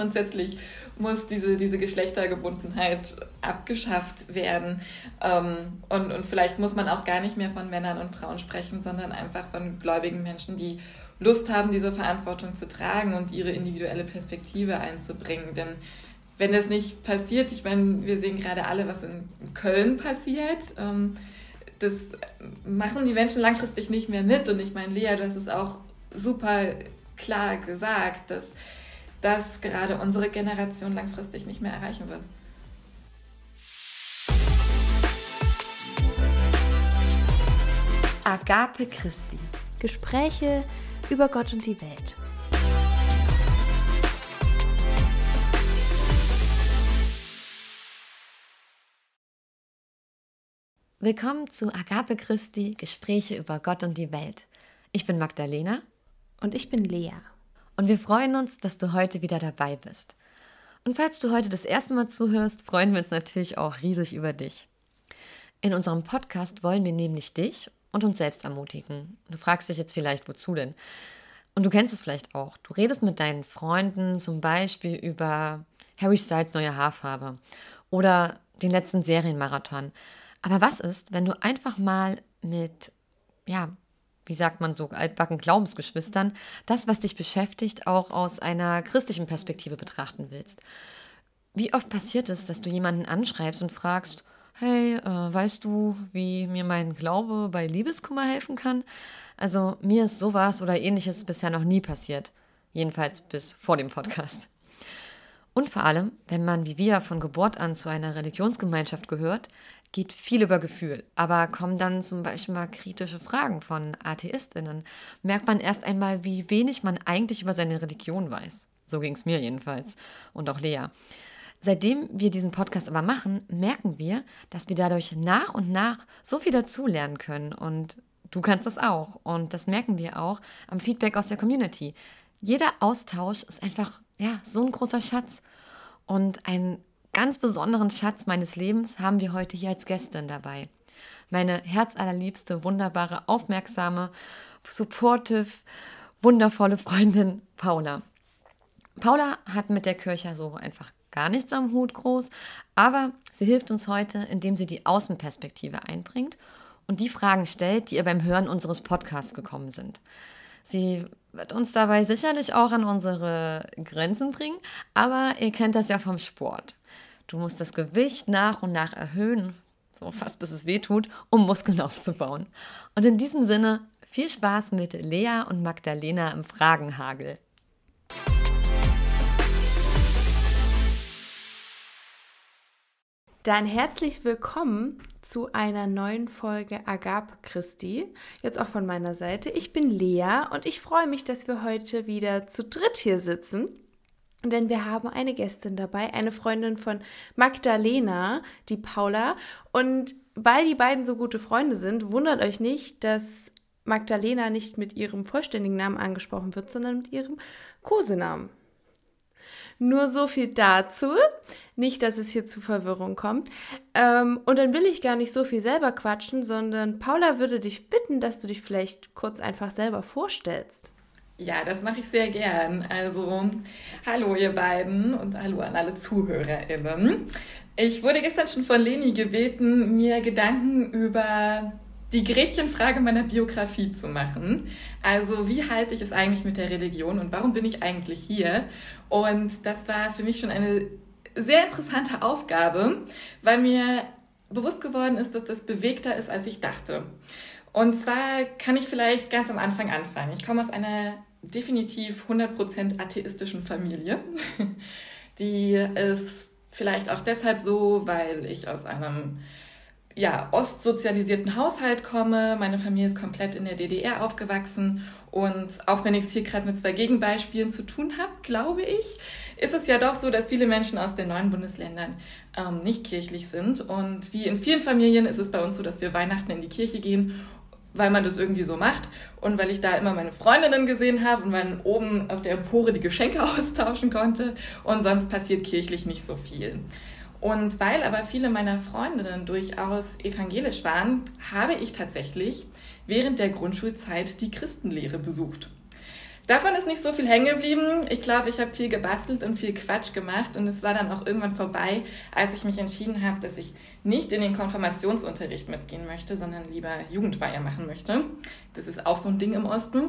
grundsätzlich muss diese, diese Geschlechtergebundenheit abgeschafft werden. Ähm, und, und vielleicht muss man auch gar nicht mehr von Männern und Frauen sprechen, sondern einfach von gläubigen Menschen, die Lust haben, diese Verantwortung zu tragen und ihre individuelle Perspektive einzubringen. Denn wenn das nicht passiert, ich meine, wir sehen gerade alle, was in Köln passiert. Ähm, das machen die Menschen langfristig nicht mehr mit. Und ich meine, Lea, du hast es auch super klar gesagt, dass das gerade unsere Generation langfristig nicht mehr erreichen wird. Agape Christi. Gespräche über Gott und die Welt. Willkommen zu Agape Christi Gespräche über Gott und die Welt. Ich bin Magdalena. Und ich bin Lea. Und wir freuen uns, dass du heute wieder dabei bist. Und falls du heute das erste Mal zuhörst, freuen wir uns natürlich auch riesig über dich. In unserem Podcast wollen wir nämlich dich und uns selbst ermutigen. Du fragst dich jetzt vielleicht, wozu denn? Und du kennst es vielleicht auch. Du redest mit deinen Freunden zum Beispiel über Harry Styles neue Haarfarbe oder den letzten Serienmarathon. Aber was ist, wenn du einfach mal mit, ja, wie sagt man so, altbacken Glaubensgeschwistern, das, was dich beschäftigt, auch aus einer christlichen Perspektive betrachten willst? Wie oft passiert es, dass du jemanden anschreibst und fragst, hey, äh, weißt du, wie mir mein Glaube bei Liebeskummer helfen kann? Also mir ist sowas oder ähnliches bisher noch nie passiert. Jedenfalls bis vor dem Podcast. Und vor allem, wenn man wie wir von Geburt an zu einer Religionsgemeinschaft gehört, geht viel über Gefühl. Aber kommen dann zum Beispiel mal kritische Fragen von AtheistInnen, merkt man erst einmal, wie wenig man eigentlich über seine Religion weiß. So ging es mir jedenfalls und auch Lea. Seitdem wir diesen Podcast aber machen, merken wir, dass wir dadurch nach und nach so viel dazulernen können. Und du kannst das auch. Und das merken wir auch am Feedback aus der Community. Jeder Austausch ist einfach ja, so ein großer Schatz. Und einen ganz besonderen Schatz meines Lebens haben wir heute hier als Gästin dabei. Meine herzallerliebste, wunderbare, aufmerksame, supportive, wundervolle Freundin Paula. Paula hat mit der Kirche so einfach gar nichts am Hut groß, aber sie hilft uns heute, indem sie die Außenperspektive einbringt und die Fragen stellt, die ihr beim Hören unseres Podcasts gekommen sind. Sie wird uns dabei sicherlich auch an unsere Grenzen bringen, aber ihr kennt das ja vom Sport. Du musst das Gewicht nach und nach erhöhen, so fast bis es weh tut, um Muskeln aufzubauen. Und in diesem Sinne viel Spaß mit Lea und Magdalena im Fragenhagel. Dann herzlich willkommen zu einer neuen Folge Agape Christi. Jetzt auch von meiner Seite. Ich bin Lea und ich freue mich, dass wir heute wieder zu dritt hier sitzen. Denn wir haben eine Gästin dabei, eine Freundin von Magdalena, die Paula. Und weil die beiden so gute Freunde sind, wundert euch nicht, dass Magdalena nicht mit ihrem vollständigen Namen angesprochen wird, sondern mit ihrem Kosenamen. Nur so viel dazu. Nicht, dass es hier zu Verwirrung kommt. Ähm, und dann will ich gar nicht so viel selber quatschen, sondern Paula würde dich bitten, dass du dich vielleicht kurz einfach selber vorstellst. Ja, das mache ich sehr gern. Also, hallo ihr beiden und hallo an alle ZuhörerInnen. Ich wurde gestern schon von Leni gebeten, mir Gedanken über die Gretchenfrage meiner Biografie zu machen. Also wie halte ich es eigentlich mit der Religion und warum bin ich eigentlich hier? Und das war für mich schon eine sehr interessante Aufgabe, weil mir bewusst geworden ist, dass das bewegter ist, als ich dachte. Und zwar kann ich vielleicht ganz am Anfang anfangen. Ich komme aus einer definitiv 100% atheistischen Familie. Die ist vielleicht auch deshalb so, weil ich aus einem ja, ostsozialisierten Haushalt komme. Meine Familie ist komplett in der DDR aufgewachsen. Und auch wenn ich es hier gerade mit zwei Gegenbeispielen zu tun habe, glaube ich, ist es ja doch so, dass viele Menschen aus den neuen Bundesländern ähm, nicht kirchlich sind. Und wie in vielen Familien ist es bei uns so, dass wir Weihnachten in die Kirche gehen, weil man das irgendwie so macht. Und weil ich da immer meine Freundinnen gesehen habe und man oben auf der Empore die Geschenke austauschen konnte. Und sonst passiert kirchlich nicht so viel. Und weil aber viele meiner Freundinnen durchaus evangelisch waren, habe ich tatsächlich während der Grundschulzeit die Christenlehre besucht. Davon ist nicht so viel hängen geblieben. Ich glaube, ich habe viel gebastelt und viel Quatsch gemacht und es war dann auch irgendwann vorbei, als ich mich entschieden habe, dass ich nicht in den Konfirmationsunterricht mitgehen möchte, sondern lieber Jugendweihe machen möchte. Das ist auch so ein Ding im Osten.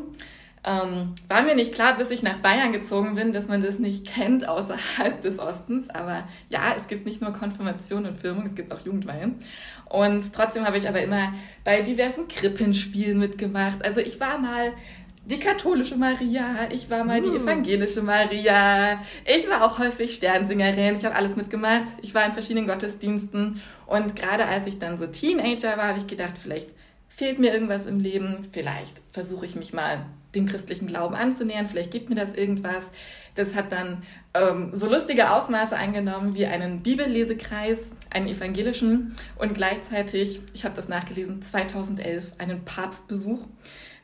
Ähm, war mir nicht klar, bis ich nach Bayern gezogen bin, dass man das nicht kennt außerhalb des Ostens. Aber ja, es gibt nicht nur Konfirmation und Firmung, es gibt auch Jugendweihe. Und trotzdem habe ich aber immer bei diversen Krippenspielen mitgemacht. Also ich war mal die katholische Maria, ich war mal uh. die evangelische Maria, ich war auch häufig Sternsingerin, ich habe alles mitgemacht, ich war in verschiedenen Gottesdiensten und gerade als ich dann so Teenager war, habe ich gedacht, vielleicht fehlt mir irgendwas im Leben, vielleicht versuche ich mich mal dem christlichen Glauben anzunähern, vielleicht gibt mir das irgendwas. Das hat dann ähm, so lustige Ausmaße angenommen wie einen Bibellesekreis, einen evangelischen und gleichzeitig, ich habe das nachgelesen, 2011 einen Papstbesuch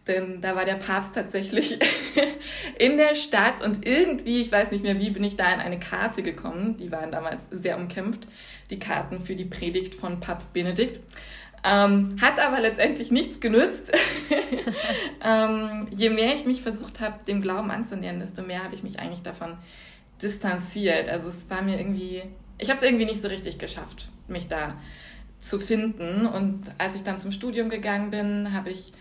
denn da war der Papst tatsächlich in der Stadt und irgendwie, ich weiß nicht mehr wie, bin ich da in eine Karte gekommen. Die waren damals sehr umkämpft, die Karten für die Predigt von Papst Benedikt. Ähm, hat aber letztendlich nichts genützt. ähm, je mehr ich mich versucht habe, dem Glauben anzunähern, desto mehr habe ich mich eigentlich davon distanziert. Also es war mir irgendwie, ich habe es irgendwie nicht so richtig geschafft, mich da zu finden. Und als ich dann zum Studium gegangen bin, habe ich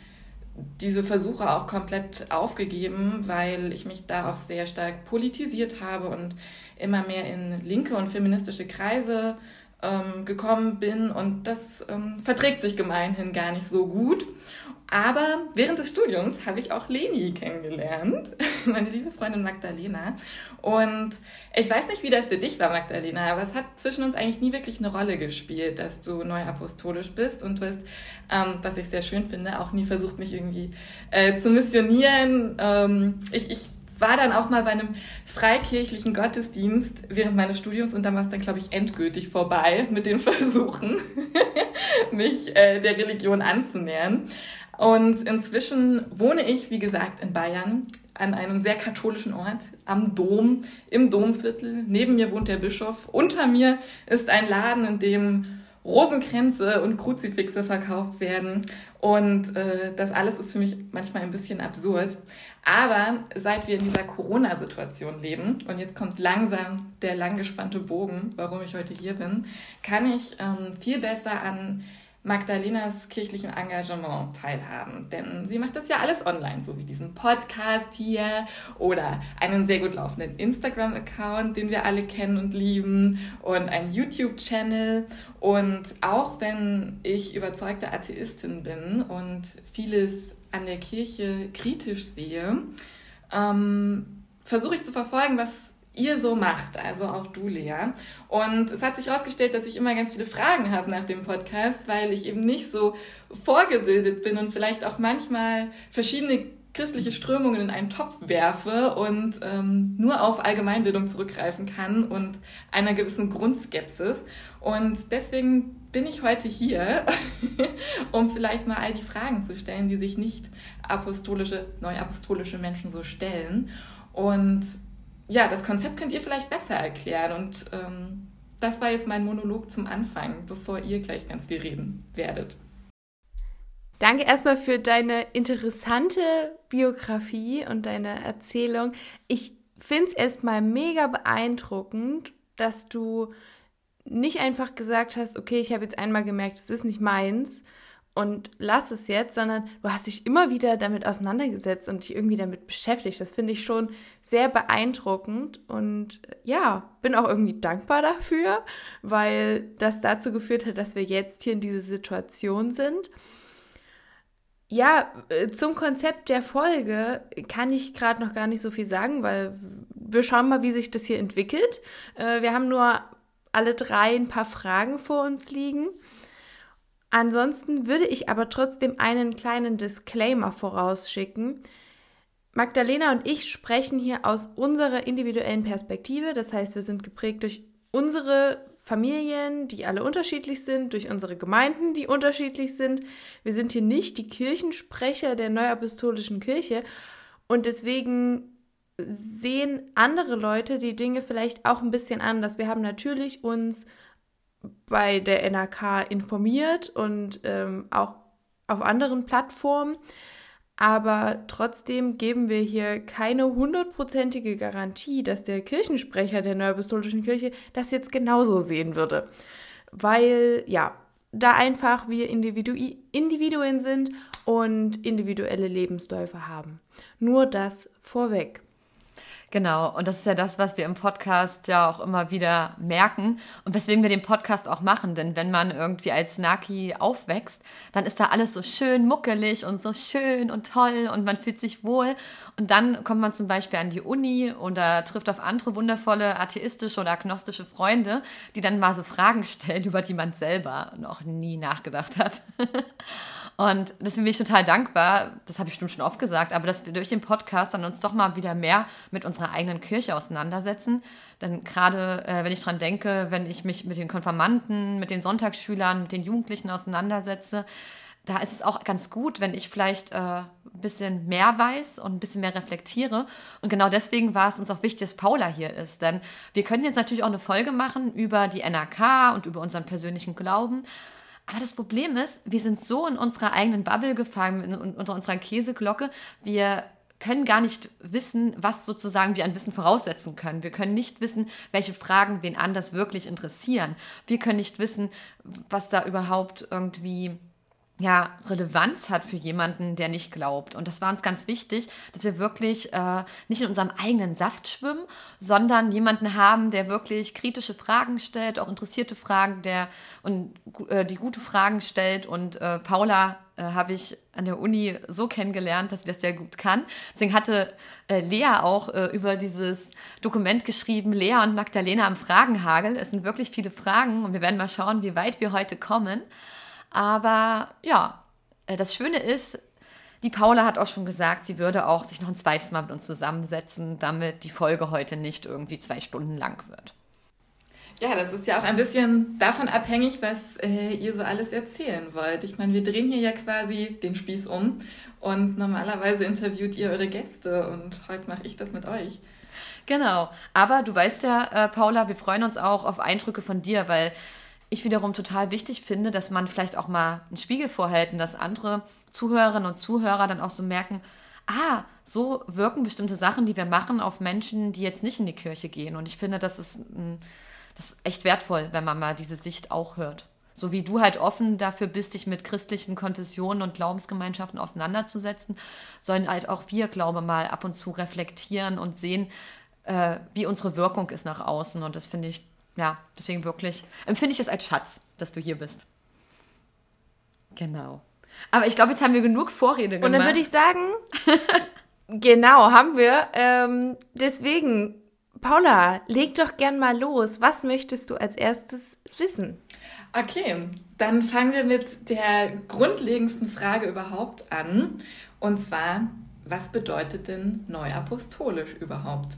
diese Versuche auch komplett aufgegeben, weil ich mich da auch sehr stark politisiert habe und immer mehr in linke und feministische Kreise ähm, gekommen bin und das ähm, verträgt sich gemeinhin gar nicht so gut. Aber während des Studiums habe ich auch Leni kennengelernt, meine liebe Freundin Magdalena. Und ich weiß nicht, wie das für dich war, Magdalena, aber es hat zwischen uns eigentlich nie wirklich eine Rolle gespielt, dass du neu apostolisch bist. Und du hast, ähm, was ich sehr schön finde, auch nie versucht, mich irgendwie äh, zu missionieren. Ähm, ich, ich war dann auch mal bei einem freikirchlichen Gottesdienst während meines Studiums und dann war es dann, glaube ich, endgültig vorbei mit den Versuchen, mich äh, der Religion anzunähern. Und inzwischen wohne ich, wie gesagt, in Bayern an einem sehr katholischen Ort, am Dom, im Domviertel. Neben mir wohnt der Bischof. Unter mir ist ein Laden, in dem Rosenkränze und Kruzifixe verkauft werden. Und äh, das alles ist für mich manchmal ein bisschen absurd. Aber seit wir in dieser Corona-Situation leben, und jetzt kommt langsam der langgespannte Bogen, warum ich heute hier bin, kann ich ähm, viel besser an Magdalenas kirchlichem Engagement teilhaben. Denn sie macht das ja alles online, so wie diesen Podcast hier oder einen sehr gut laufenden Instagram-Account, den wir alle kennen und lieben und einen YouTube-Channel. Und auch wenn ich überzeugte Atheistin bin und vieles an der Kirche kritisch sehe, ähm, versuche ich zu verfolgen, was ihr so macht, also auch du, Lea. Und es hat sich herausgestellt, dass ich immer ganz viele Fragen habe nach dem Podcast, weil ich eben nicht so vorgebildet bin und vielleicht auch manchmal verschiedene christliche Strömungen in einen Topf werfe und ähm, nur auf Allgemeinbildung zurückgreifen kann und einer gewissen Grundskepsis. Und deswegen bin ich heute hier, um vielleicht mal all die Fragen zu stellen, die sich nicht apostolische, neuapostolische Menschen so stellen. Und ja, das Konzept könnt ihr vielleicht besser erklären. Und ähm, das war jetzt mein Monolog zum Anfang, bevor ihr gleich ganz viel reden werdet. Danke erstmal für deine interessante Biografie und deine Erzählung. Ich finde es erstmal mega beeindruckend, dass du nicht einfach gesagt hast, okay, ich habe jetzt einmal gemerkt, es ist nicht meins, und lass es jetzt, sondern du hast dich immer wieder damit auseinandergesetzt und dich irgendwie damit beschäftigt. Das finde ich schon sehr beeindruckend und äh, ja, bin auch irgendwie dankbar dafür, weil das dazu geführt hat, dass wir jetzt hier in dieser Situation sind. Ja, äh, zum Konzept der Folge kann ich gerade noch gar nicht so viel sagen, weil wir schauen mal, wie sich das hier entwickelt. Äh, wir haben nur alle drei ein paar Fragen vor uns liegen. Ansonsten würde ich aber trotzdem einen kleinen Disclaimer vorausschicken. Magdalena und ich sprechen hier aus unserer individuellen Perspektive. Das heißt, wir sind geprägt durch unsere Familien, die alle unterschiedlich sind, durch unsere Gemeinden, die unterschiedlich sind. Wir sind hier nicht die Kirchensprecher der Neuapostolischen Kirche und deswegen sehen andere Leute die Dinge vielleicht auch ein bisschen anders. Wir haben natürlich uns bei der NRK informiert und ähm, auch auf anderen Plattformen. aber trotzdem geben wir hier keine hundertprozentige Garantie, dass der Kirchensprecher der Neuapostolischen Kirche das jetzt genauso sehen würde. Weil, ja, da einfach wir Individu Individuen sind und individuelle Lebensläufe haben. Nur das vorweg. Genau, und das ist ja das, was wir im Podcast ja auch immer wieder merken und weswegen wir den Podcast auch machen. Denn wenn man irgendwie als Naki aufwächst, dann ist da alles so schön muckelig und so schön und toll und man fühlt sich wohl. Und dann kommt man zum Beispiel an die Uni oder trifft auf andere wundervolle atheistische oder agnostische Freunde, die dann mal so Fragen stellen, über die man selber noch nie nachgedacht hat. Und deswegen bin ich total dankbar, das habe ich bestimmt schon oft gesagt, aber dass wir durch den Podcast dann uns doch mal wieder mehr mit unserer eigenen Kirche auseinandersetzen. Denn gerade äh, wenn ich dran denke, wenn ich mich mit den Konfirmanden, mit den Sonntagsschülern, mit den Jugendlichen auseinandersetze, da ist es auch ganz gut, wenn ich vielleicht äh, ein bisschen mehr weiß und ein bisschen mehr reflektiere. Und genau deswegen war es uns auch wichtig, dass Paula hier ist. Denn wir können jetzt natürlich auch eine Folge machen über die NRK und über unseren persönlichen Glauben. Aber das Problem ist, wir sind so in unserer eigenen Bubble gefangen, unter unserer Käseglocke. Wir können gar nicht wissen, was sozusagen wir an Wissen voraussetzen können. Wir können nicht wissen, welche Fragen wen anders wirklich interessieren. Wir können nicht wissen, was da überhaupt irgendwie ja, Relevanz hat für jemanden, der nicht glaubt. Und das war uns ganz wichtig, dass wir wirklich äh, nicht in unserem eigenen Saft schwimmen, sondern jemanden haben, der wirklich kritische Fragen stellt, auch interessierte Fragen, der und äh, die gute Fragen stellt. Und äh, Paula äh, habe ich an der Uni so kennengelernt, dass sie das sehr gut kann. Deswegen hatte äh, Lea auch äh, über dieses Dokument geschrieben, Lea und Magdalena am Fragenhagel. Es sind wirklich viele Fragen und wir werden mal schauen, wie weit wir heute kommen. Aber ja, äh, das Schöne ist, die Paula hat auch schon gesagt, sie würde auch sich noch ein zweites Mal mit uns zusammensetzen, damit die Folge heute nicht irgendwie zwei Stunden lang wird. Ja, das ist ja auch ein bisschen davon abhängig, was äh, ihr so alles erzählen wollt. Ich meine, wir drehen hier ja quasi den Spieß um und normalerweise interviewt ihr eure Gäste und heute mache ich das mit euch. Genau, aber du weißt ja, äh, Paula, wir freuen uns auch auf Eindrücke von dir, weil ich wiederum total wichtig finde, dass man vielleicht auch mal einen Spiegel vorhält und dass andere Zuhörerinnen und Zuhörer dann auch so merken, ah, so wirken bestimmte Sachen, die wir machen, auf Menschen, die jetzt nicht in die Kirche gehen. Und ich finde, das ist, das ist echt wertvoll, wenn man mal diese Sicht auch hört. So wie du halt offen dafür bist, dich mit christlichen Konfessionen und Glaubensgemeinschaften auseinanderzusetzen, sollen halt auch wir, glaube mal, ab und zu reflektieren und sehen, äh, wie unsere Wirkung ist nach außen. Und das finde ich ja, deswegen wirklich empfinde ich das als Schatz, dass du hier bist. Genau. Aber ich glaube, jetzt haben wir genug Vorrede gemacht. Und dann würde ich sagen, genau, haben wir. Ähm, deswegen, Paula, leg doch gern mal los. Was möchtest du als erstes wissen? Okay, dann fangen wir mit der grundlegendsten Frage überhaupt an. Und zwar, was bedeutet denn neuapostolisch überhaupt?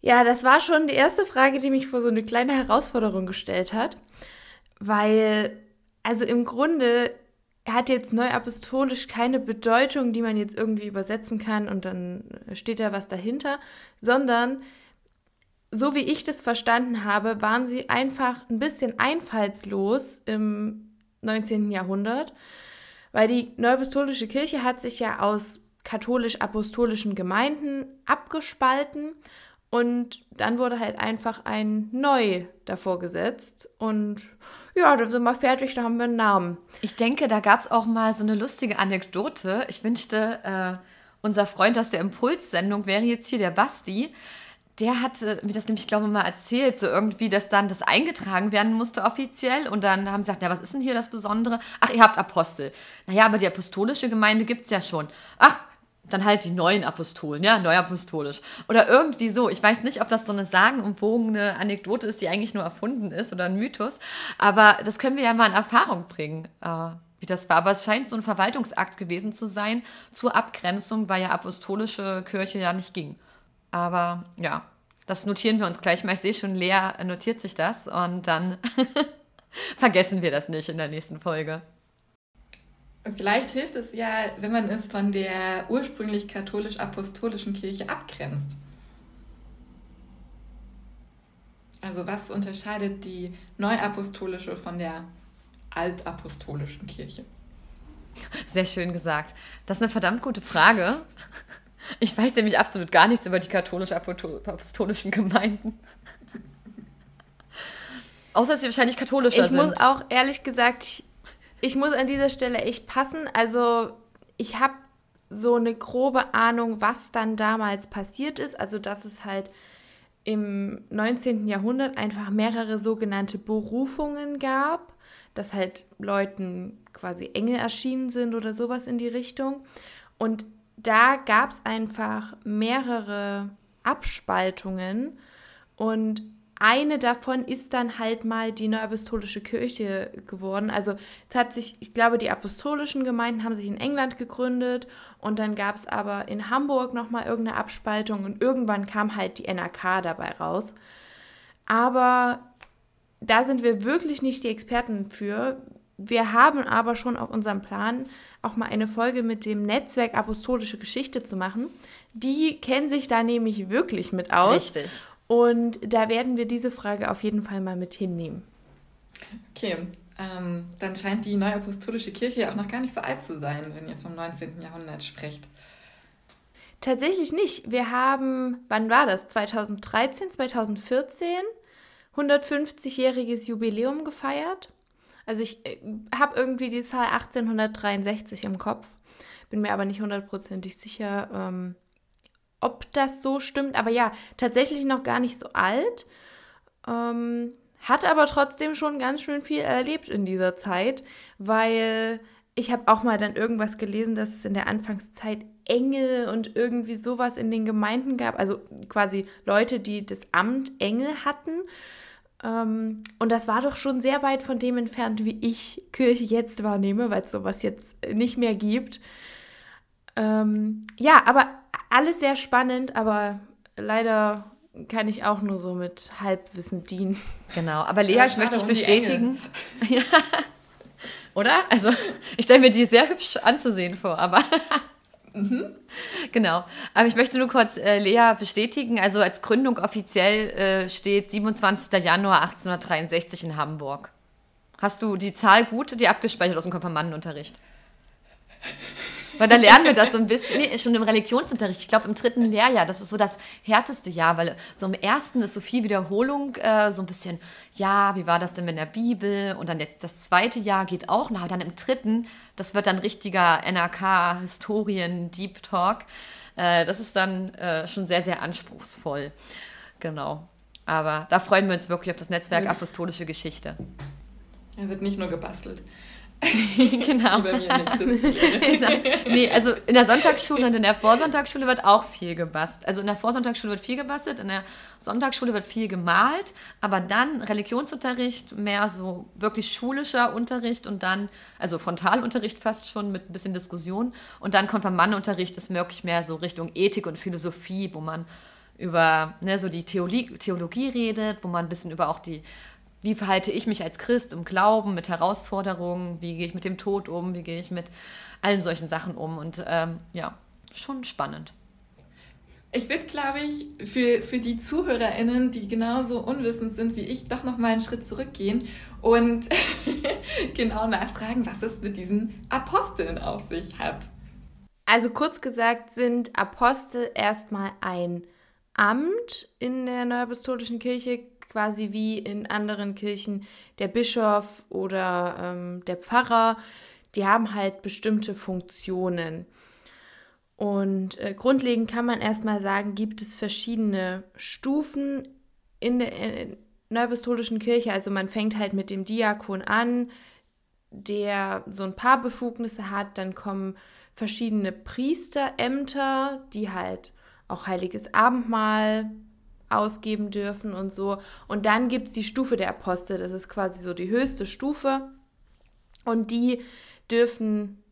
Ja, das war schon die erste Frage, die mich vor so eine kleine Herausforderung gestellt hat, weil, also im Grunde hat jetzt neuapostolisch keine Bedeutung, die man jetzt irgendwie übersetzen kann und dann steht da was dahinter, sondern so wie ich das verstanden habe, waren sie einfach ein bisschen einfallslos im 19. Jahrhundert, weil die neuapostolische Kirche hat sich ja aus katholisch-apostolischen Gemeinden abgespalten und dann wurde halt einfach ein Neu davor gesetzt. Und ja, dann sind wir fertig, da haben wir einen Namen. Ich denke, da gab es auch mal so eine lustige Anekdote. Ich wünschte, äh, unser Freund aus der Impulssendung wäre jetzt hier der Basti. Der hatte mir das nämlich, glaube ich, mal erzählt, so irgendwie, dass dann das eingetragen werden musste offiziell. Und dann haben sie gesagt, ja, was ist denn hier das Besondere? Ach, ihr habt Apostel. Naja, aber die apostolische Gemeinde gibt es ja schon. Ach, dann halt die neuen Apostolen, ja, neuapostolisch. Oder irgendwie so. Ich weiß nicht, ob das so eine sagenumwogene Anekdote ist, die eigentlich nur erfunden ist oder ein Mythos. Aber das können wir ja mal in Erfahrung bringen, äh, wie das war. Aber es scheint so ein Verwaltungsakt gewesen zu sein zur Abgrenzung, weil ja apostolische Kirche ja nicht ging. Aber ja, das notieren wir uns gleich mal. Ich sehe schon, Lea notiert sich das und dann vergessen wir das nicht in der nächsten Folge. Vielleicht hilft es ja, wenn man es von der ursprünglich katholisch-apostolischen Kirche abgrenzt. Also was unterscheidet die neuapostolische von der altapostolischen Kirche? Sehr schön gesagt. Das ist eine verdammt gute Frage. Ich weiß nämlich absolut gar nichts über die katholisch-apostolischen Gemeinden. Außer dass sie wahrscheinlich katholischer ich sind. Ich muss auch ehrlich gesagt, ich muss an dieser Stelle echt passen. Also ich habe so eine grobe Ahnung, was dann damals passiert ist. Also dass es halt im 19. Jahrhundert einfach mehrere sogenannte Berufungen gab, dass halt Leuten quasi Engel erschienen sind oder sowas in die Richtung. Und da gab es einfach mehrere Abspaltungen und eine davon ist dann halt mal die Neuapostolische Kirche geworden. Also es hat sich, ich glaube, die apostolischen Gemeinden haben sich in England gegründet und dann gab es aber in Hamburg nochmal irgendeine Abspaltung und irgendwann kam halt die NRK dabei raus. Aber da sind wir wirklich nicht die Experten für. Wir haben aber schon auf unserem Plan, auch mal eine Folge mit dem Netzwerk Apostolische Geschichte zu machen. Die kennen sich da nämlich wirklich mit aus. Richtig. Und da werden wir diese Frage auf jeden Fall mal mit hinnehmen. Okay, ähm, dann scheint die Neuapostolische Kirche ja auch noch gar nicht so alt zu sein, wenn ihr vom 19. Jahrhundert sprecht. Tatsächlich nicht. Wir haben, wann war das? 2013, 2014, 150-jähriges Jubiläum gefeiert. Also ich äh, habe irgendwie die Zahl 1863 im Kopf, bin mir aber nicht hundertprozentig sicher, ähm, ob das so stimmt. Aber ja, tatsächlich noch gar nicht so alt. Ähm, hat aber trotzdem schon ganz schön viel erlebt in dieser Zeit, weil ich habe auch mal dann irgendwas gelesen, dass es in der Anfangszeit Engel und irgendwie sowas in den Gemeinden gab. Also quasi Leute, die das Amt Engel hatten. Ähm, und das war doch schon sehr weit von dem entfernt, wie ich Kirche jetzt wahrnehme, weil es sowas jetzt nicht mehr gibt. Ähm, ja, aber alles sehr spannend, aber leider kann ich auch nur so mit Halbwissen dienen. Genau, aber Lea, ich möchte dich bestätigen. ja. Oder? Also, ich stelle mir die sehr hübsch anzusehen vor, aber. mhm. Genau. Aber ich möchte nur kurz äh, Lea bestätigen. Also, als Gründung offiziell äh, steht 27. Januar 1863 in Hamburg. Hast du die Zahl gut, die abgespeichert aus dem Konfirmandenunterricht? Weil da lernen wir das so ein bisschen, nee, schon im Religionsunterricht, ich glaube im dritten Lehrjahr, das ist so das härteste Jahr, weil so im ersten ist so viel Wiederholung, äh, so ein bisschen, ja, wie war das denn mit der Bibel? Und dann jetzt das zweite Jahr geht auch noch, aber dann im dritten, das wird dann richtiger NRK, Historien, Deep Talk. Äh, das ist dann äh, schon sehr, sehr anspruchsvoll. Genau. Aber da freuen wir uns wirklich auf das Netzwerk Apostolische Geschichte. Er wird nicht nur gebastelt. genau. genau. Nee, also in der Sonntagsschule und in der Vorsonntagsschule wird auch viel gebastelt. Also in der Vorsonntagsschule wird viel gebastelt, in der Sonntagsschule wird viel gemalt, aber dann Religionsunterricht, mehr so wirklich schulischer Unterricht und dann, also Frontalunterricht fast schon mit ein bisschen Diskussion und dann Konfirmandenunterricht ist wirklich mehr so Richtung Ethik und Philosophie, wo man über ne, so die Theologie, Theologie redet, wo man ein bisschen über auch die wie verhalte ich mich als Christ im Glauben, mit Herausforderungen, wie gehe ich mit dem Tod um, wie gehe ich mit allen solchen Sachen um. Und ähm, ja, schon spannend. Ich würde, glaube ich, für, für die ZuhörerInnen, die genauso unwissend sind wie ich, doch nochmal einen Schritt zurückgehen und genau nachfragen, was es mit diesen Aposteln auf sich hat. Also kurz gesagt sind Apostel erstmal ein Amt in der Neuapostolischen Kirche, quasi wie in anderen Kirchen der Bischof oder ähm, der Pfarrer. Die haben halt bestimmte Funktionen. Und äh, grundlegend kann man erstmal sagen, gibt es verschiedene Stufen in der äh, Neupostolischen Kirche. Also man fängt halt mit dem Diakon an, der so ein paar Befugnisse hat. Dann kommen verschiedene Priesterämter, die halt auch heiliges Abendmahl ausgeben dürfen und so. Und dann gibt es die Stufe der Apostel, das ist quasi so die höchste Stufe. Und die dürfen,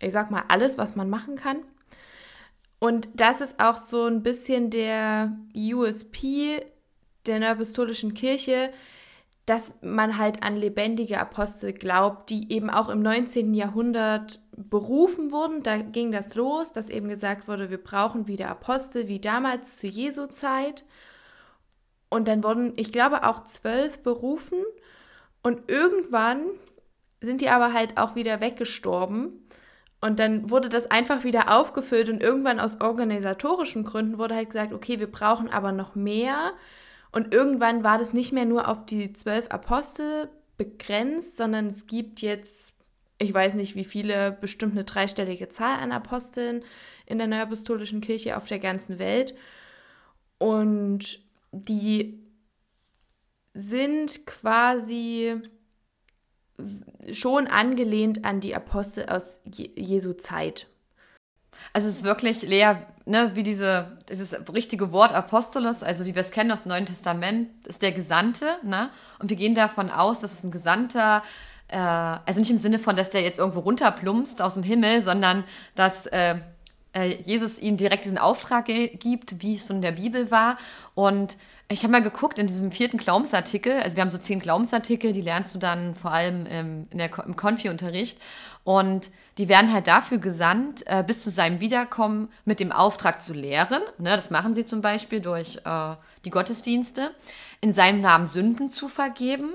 ich sag mal, alles, was man machen kann. Und das ist auch so ein bisschen der USP der Neuapostolischen Kirche, dass man halt an lebendige Apostel glaubt, die eben auch im 19. Jahrhundert berufen wurden. Da ging das los, dass eben gesagt wurde, wir brauchen wieder Apostel wie damals zu Jesu Zeit. Und dann wurden, ich glaube, auch zwölf berufen. Und irgendwann sind die aber halt auch wieder weggestorben. Und dann wurde das einfach wieder aufgefüllt und irgendwann aus organisatorischen Gründen wurde halt gesagt, okay, wir brauchen aber noch mehr. Und irgendwann war das nicht mehr nur auf die zwölf Apostel begrenzt, sondern es gibt jetzt, ich weiß nicht wie viele, bestimmt eine dreistellige Zahl an Aposteln in der Neuapostolischen Kirche auf der ganzen Welt. Und die sind quasi schon angelehnt an die Apostel aus Jesu Zeit. Also es ist wirklich, Lea, ne, wie diese, dieses richtige Wort Apostolos, also wie wir es kennen aus dem Neuen Testament, ist der Gesandte, ne? Und wir gehen davon aus, dass es ein Gesandter, äh, also nicht im Sinne von, dass der jetzt irgendwo runterplumpst aus dem Himmel, sondern dass äh, äh Jesus ihm direkt diesen Auftrag gibt, wie es so in der Bibel war. Und ich habe mal geguckt in diesem vierten Glaubensartikel, also wir haben so zehn Glaubensartikel, die lernst du dann vor allem im, in der, im Konfi-Unterricht. Und die werden halt dafür gesandt, äh, bis zu seinem Wiederkommen mit dem Auftrag zu lehren. Ne, das machen sie zum Beispiel durch äh, die Gottesdienste. In seinem Namen Sünden zu vergeben.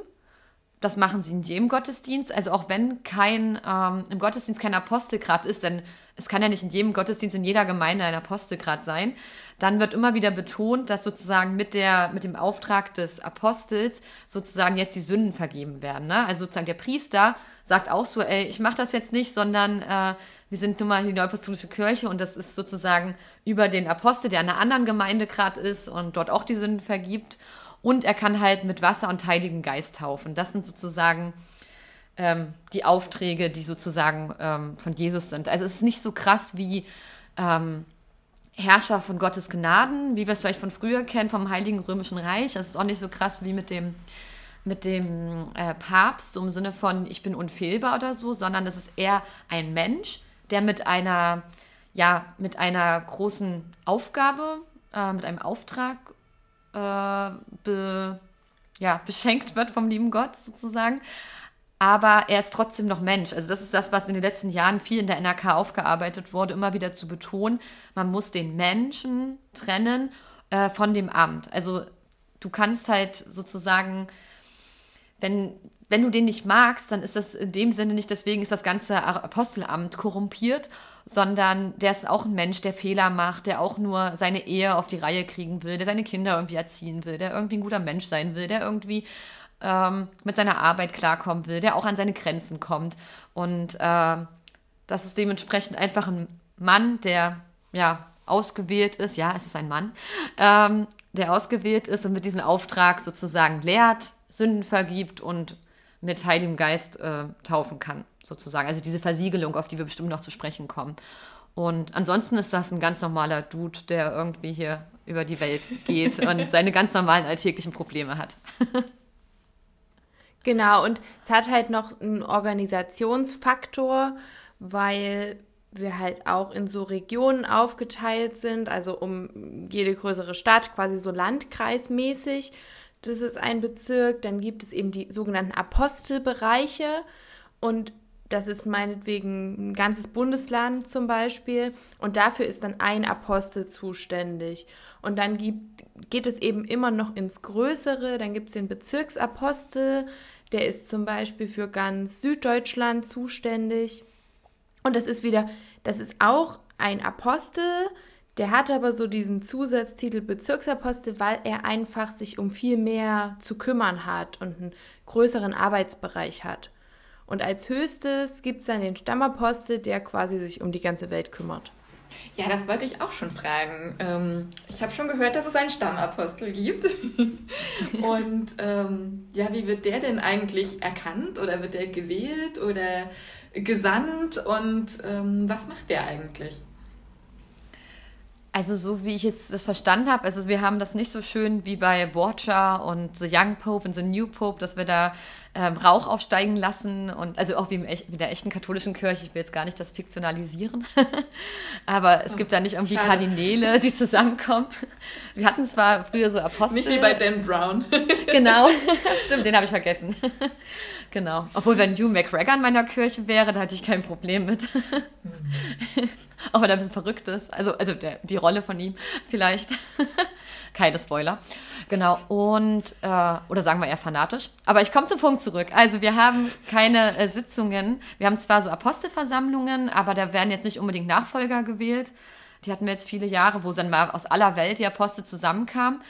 Das machen sie in jedem Gottesdienst. Also auch wenn kein ähm, im Gottesdienst kein Apostelgrad ist, denn es kann ja nicht in jedem Gottesdienst in jeder Gemeinde ein Apostelgrad sein, dann wird immer wieder betont, dass sozusagen mit, der, mit dem Auftrag des Apostels sozusagen jetzt die Sünden vergeben werden. Ne? Also sozusagen der Priester sagt auch so, ey, ich mache das jetzt nicht, sondern äh, wir sind nun mal die Neuapostolische Kirche und das ist sozusagen über den Apostel, der in einer anderen Gemeinde gerade ist und dort auch die Sünden vergibt. Und er kann halt mit Wasser und Heiligen Geist taufen. Das sind sozusagen ähm, die Aufträge, die sozusagen ähm, von Jesus sind. Also es ist nicht so krass wie ähm, Herrscher von Gottes Gnaden, wie wir es vielleicht von früher kennen, vom Heiligen Römischen Reich. Es ist auch nicht so krass wie mit dem, mit dem äh, Papst, im Sinne von, ich bin unfehlbar oder so, sondern es ist eher ein Mensch, der mit einer, ja, mit einer großen Aufgabe, äh, mit einem Auftrag äh, be, ja, beschenkt wird vom lieben Gott sozusagen aber er ist trotzdem noch Mensch. Also das ist das, was in den letzten Jahren viel in der NRK aufgearbeitet wurde, immer wieder zu betonen, man muss den Menschen trennen äh, von dem Amt. Also du kannst halt sozusagen, wenn, wenn du den nicht magst, dann ist das in dem Sinne nicht, deswegen ist das ganze Apostelamt korrumpiert, sondern der ist auch ein Mensch, der Fehler macht, der auch nur seine Ehe auf die Reihe kriegen will, der seine Kinder irgendwie erziehen will, der irgendwie ein guter Mensch sein will, der irgendwie ähm, mit seiner Arbeit klarkommen will, der auch an seine Grenzen kommt. Und äh, das ist dementsprechend einfach ein Mann, der ja ausgewählt ist, ja, es ist ein Mann, ähm, der ausgewählt ist und mit diesem Auftrag sozusagen lehrt, Sünden vergibt und mit Heiligem Geist äh, taufen kann, sozusagen. Also diese Versiegelung, auf die wir bestimmt noch zu sprechen kommen. Und ansonsten ist das ein ganz normaler Dude, der irgendwie hier über die Welt geht und seine ganz normalen alltäglichen Probleme hat. Genau, und es hat halt noch einen Organisationsfaktor, weil wir halt auch in so Regionen aufgeteilt sind, also um jede größere Stadt, quasi so landkreismäßig. Das ist ein Bezirk. Dann gibt es eben die sogenannten Apostelbereiche und das ist meinetwegen ein ganzes Bundesland zum Beispiel. Und dafür ist dann ein Apostel zuständig. Und dann gibt, geht es eben immer noch ins Größere. Dann gibt es den Bezirksapostel, der ist zum Beispiel für ganz Süddeutschland zuständig. Und das ist wieder, das ist auch ein Apostel, der hat aber so diesen Zusatztitel Bezirksapostel, weil er einfach sich um viel mehr zu kümmern hat und einen größeren Arbeitsbereich hat. Und als höchstes gibt es dann den Stammapostel, der quasi sich um die ganze Welt kümmert. Ja, das wollte ich auch schon fragen. Ähm, ich habe schon gehört, dass es einen Stammapostel gibt. Und ähm, ja, wie wird der denn eigentlich erkannt oder wird der gewählt oder gesandt und ähm, was macht der eigentlich? Also so wie ich jetzt das verstanden habe, also wir haben das nicht so schön wie bei Watcher und The Young Pope und The New Pope, dass wir da ähm, Rauch aufsteigen lassen und also auch wie, wie der echten katholischen Kirche, ich will jetzt gar nicht das fiktionalisieren, aber es gibt da nicht irgendwie Schade. Kardinäle, die zusammenkommen. Wir hatten zwar früher so Apostel. Nicht wie bei Dan Brown. genau, stimmt, den habe ich vergessen. Genau, obwohl wenn Hugh McGregor in meiner Kirche wäre, da hatte ich kein Problem mit. Mhm. auch wenn er ein bisschen verrückt ist, also, also der, die Rolle von ihm vielleicht. Keine Spoiler. Genau. Und, äh, oder sagen wir eher fanatisch. Aber ich komme zum Punkt zurück. Also wir haben keine äh, Sitzungen. Wir haben zwar so Apostelversammlungen, aber da werden jetzt nicht unbedingt Nachfolger gewählt. Die hatten wir jetzt viele Jahre, wo dann mal aus aller Welt die Apostel zusammenkamen.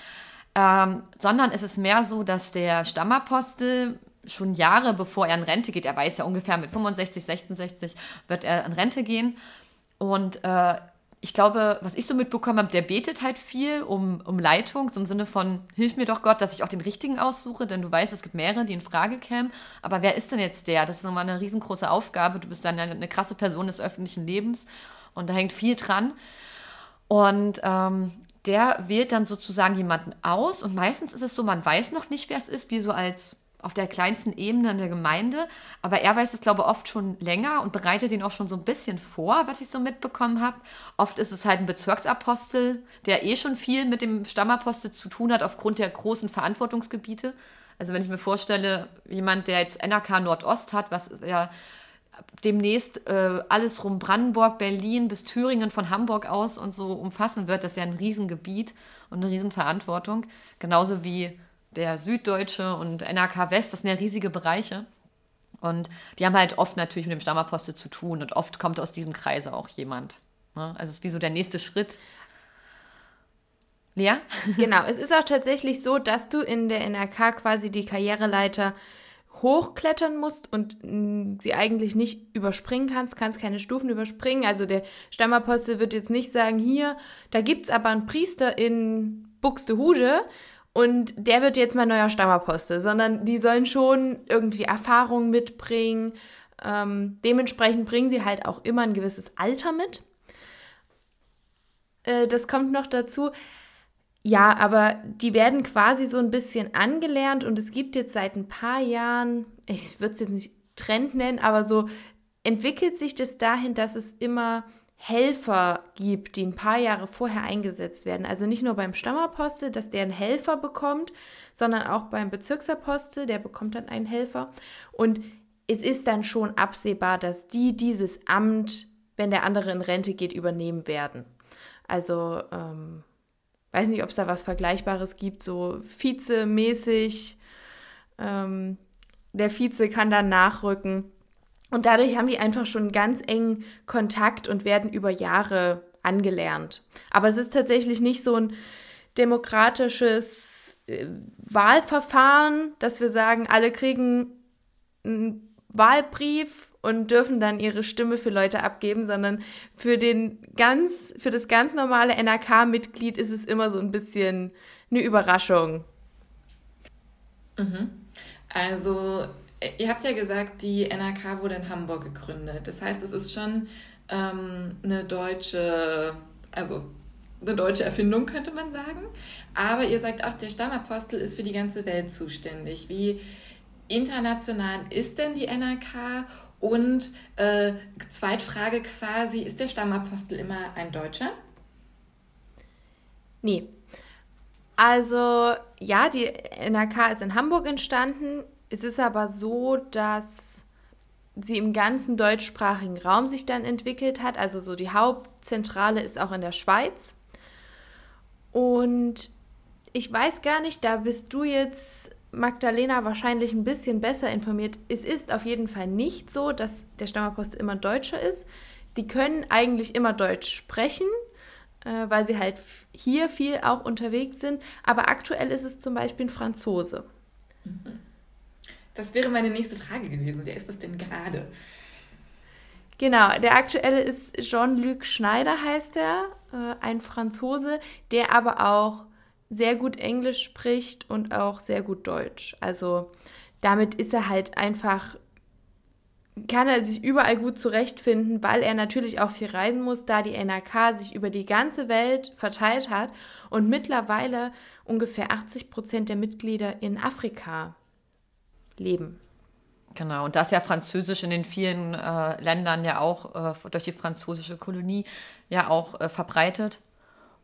Ähm, sondern es ist mehr so, dass der Stammapostel schon Jahre bevor er in Rente geht, er weiß ja ungefähr mit 65, 66 wird er in Rente gehen. Und äh, ich glaube, was ich so mitbekommen habe, der betet halt viel um, um Leitung, so im Sinne von, hilf mir doch Gott, dass ich auch den richtigen aussuche, denn du weißt, es gibt mehrere, die in Frage kämen. Aber wer ist denn jetzt der? Das ist nochmal eine riesengroße Aufgabe. Du bist dann eine, eine krasse Person des öffentlichen Lebens und da hängt viel dran. Und ähm, der wählt dann sozusagen jemanden aus und meistens ist es so, man weiß noch nicht, wer es ist, wie so als auf der kleinsten Ebene in der Gemeinde. Aber er weiß es, glaube ich, oft schon länger und bereitet ihn auch schon so ein bisschen vor, was ich so mitbekommen habe. Oft ist es halt ein Bezirksapostel, der eh schon viel mit dem Stammapostel zu tun hat, aufgrund der großen Verantwortungsgebiete. Also wenn ich mir vorstelle, jemand, der jetzt NRK Nordost hat, was ja demnächst äh, alles rum Brandenburg, Berlin bis Thüringen von Hamburg aus und so umfassen wird, das ist ja ein Riesengebiet und eine Riesenverantwortung. Genauso wie der Süddeutsche und NRK West, das sind ja riesige Bereiche. Und die haben halt oft natürlich mit dem Stammapostel zu tun und oft kommt aus diesem Kreise auch jemand. Ne? Also es ist wie so der nächste Schritt. Lea? Genau, es ist auch tatsächlich so, dass du in der NRK quasi die Karriereleiter hochklettern musst und mm, sie eigentlich nicht überspringen kannst, kannst keine Stufen überspringen. Also der Stammapostel wird jetzt nicht sagen, hier, da gibt es aber einen Priester in Buxtehude und der wird jetzt mein neuer Stammapostel, sondern die sollen schon irgendwie Erfahrung mitbringen. Ähm, dementsprechend bringen sie halt auch immer ein gewisses Alter mit. Äh, das kommt noch dazu. Ja, aber die werden quasi so ein bisschen angelernt und es gibt jetzt seit ein paar Jahren, ich würde es jetzt nicht Trend nennen, aber so entwickelt sich das dahin, dass es immer Helfer gibt, die ein paar Jahre vorher eingesetzt werden. Also nicht nur beim Stammapostel, dass der einen Helfer bekommt, sondern auch beim Bezirksapostel, der bekommt dann einen Helfer. Und es ist dann schon absehbar, dass die dieses Amt, wenn der andere in Rente geht, übernehmen werden. Also, ähm, weiß nicht, ob es da was Vergleichbares gibt, so Vize-mäßig. Ähm, der Vize kann dann nachrücken. Und dadurch haben die einfach schon ganz engen Kontakt und werden über Jahre angelernt. Aber es ist tatsächlich nicht so ein demokratisches äh, Wahlverfahren, dass wir sagen, alle kriegen einen Wahlbrief und dürfen dann ihre Stimme für Leute abgeben, sondern für den ganz, für das ganz normale NRK-Mitglied ist es immer so ein bisschen eine Überraschung. Mhm. Also Ihr habt ja gesagt, die NRK wurde in Hamburg gegründet. Das heißt, es ist schon ähm, eine deutsche, also eine deutsche Erfindung, könnte man sagen. Aber ihr sagt auch, der Stammapostel ist für die ganze Welt zuständig. Wie international ist denn die NRK? Und äh, Zweitfrage quasi, ist der Stammapostel immer ein Deutscher? Nee. Also ja, die NRK ist in Hamburg entstanden. Es ist aber so, dass sie im ganzen deutschsprachigen Raum sich dann entwickelt hat. Also so die Hauptzentrale ist auch in der Schweiz. Und ich weiß gar nicht, da bist du jetzt, Magdalena, wahrscheinlich ein bisschen besser informiert. Es ist auf jeden Fall nicht so, dass der Stammapostel immer Deutscher ist. Sie können eigentlich immer Deutsch sprechen, äh, weil sie halt hier viel auch unterwegs sind. Aber aktuell ist es zum Beispiel ein Franzose. Mhm. Das wäre meine nächste Frage gewesen. Wer ist das denn gerade? Genau, der aktuelle ist Jean-Luc Schneider, heißt er, äh, ein Franzose, der aber auch sehr gut Englisch spricht und auch sehr gut Deutsch. Also damit ist er halt einfach, kann er sich überall gut zurechtfinden, weil er natürlich auch viel reisen muss, da die NRK sich über die ganze Welt verteilt hat und mittlerweile ungefähr 80 Prozent der Mitglieder in Afrika leben. Genau, und das ja Französisch in den vielen äh, Ländern ja auch äh, durch die französische Kolonie ja auch äh, verbreitet.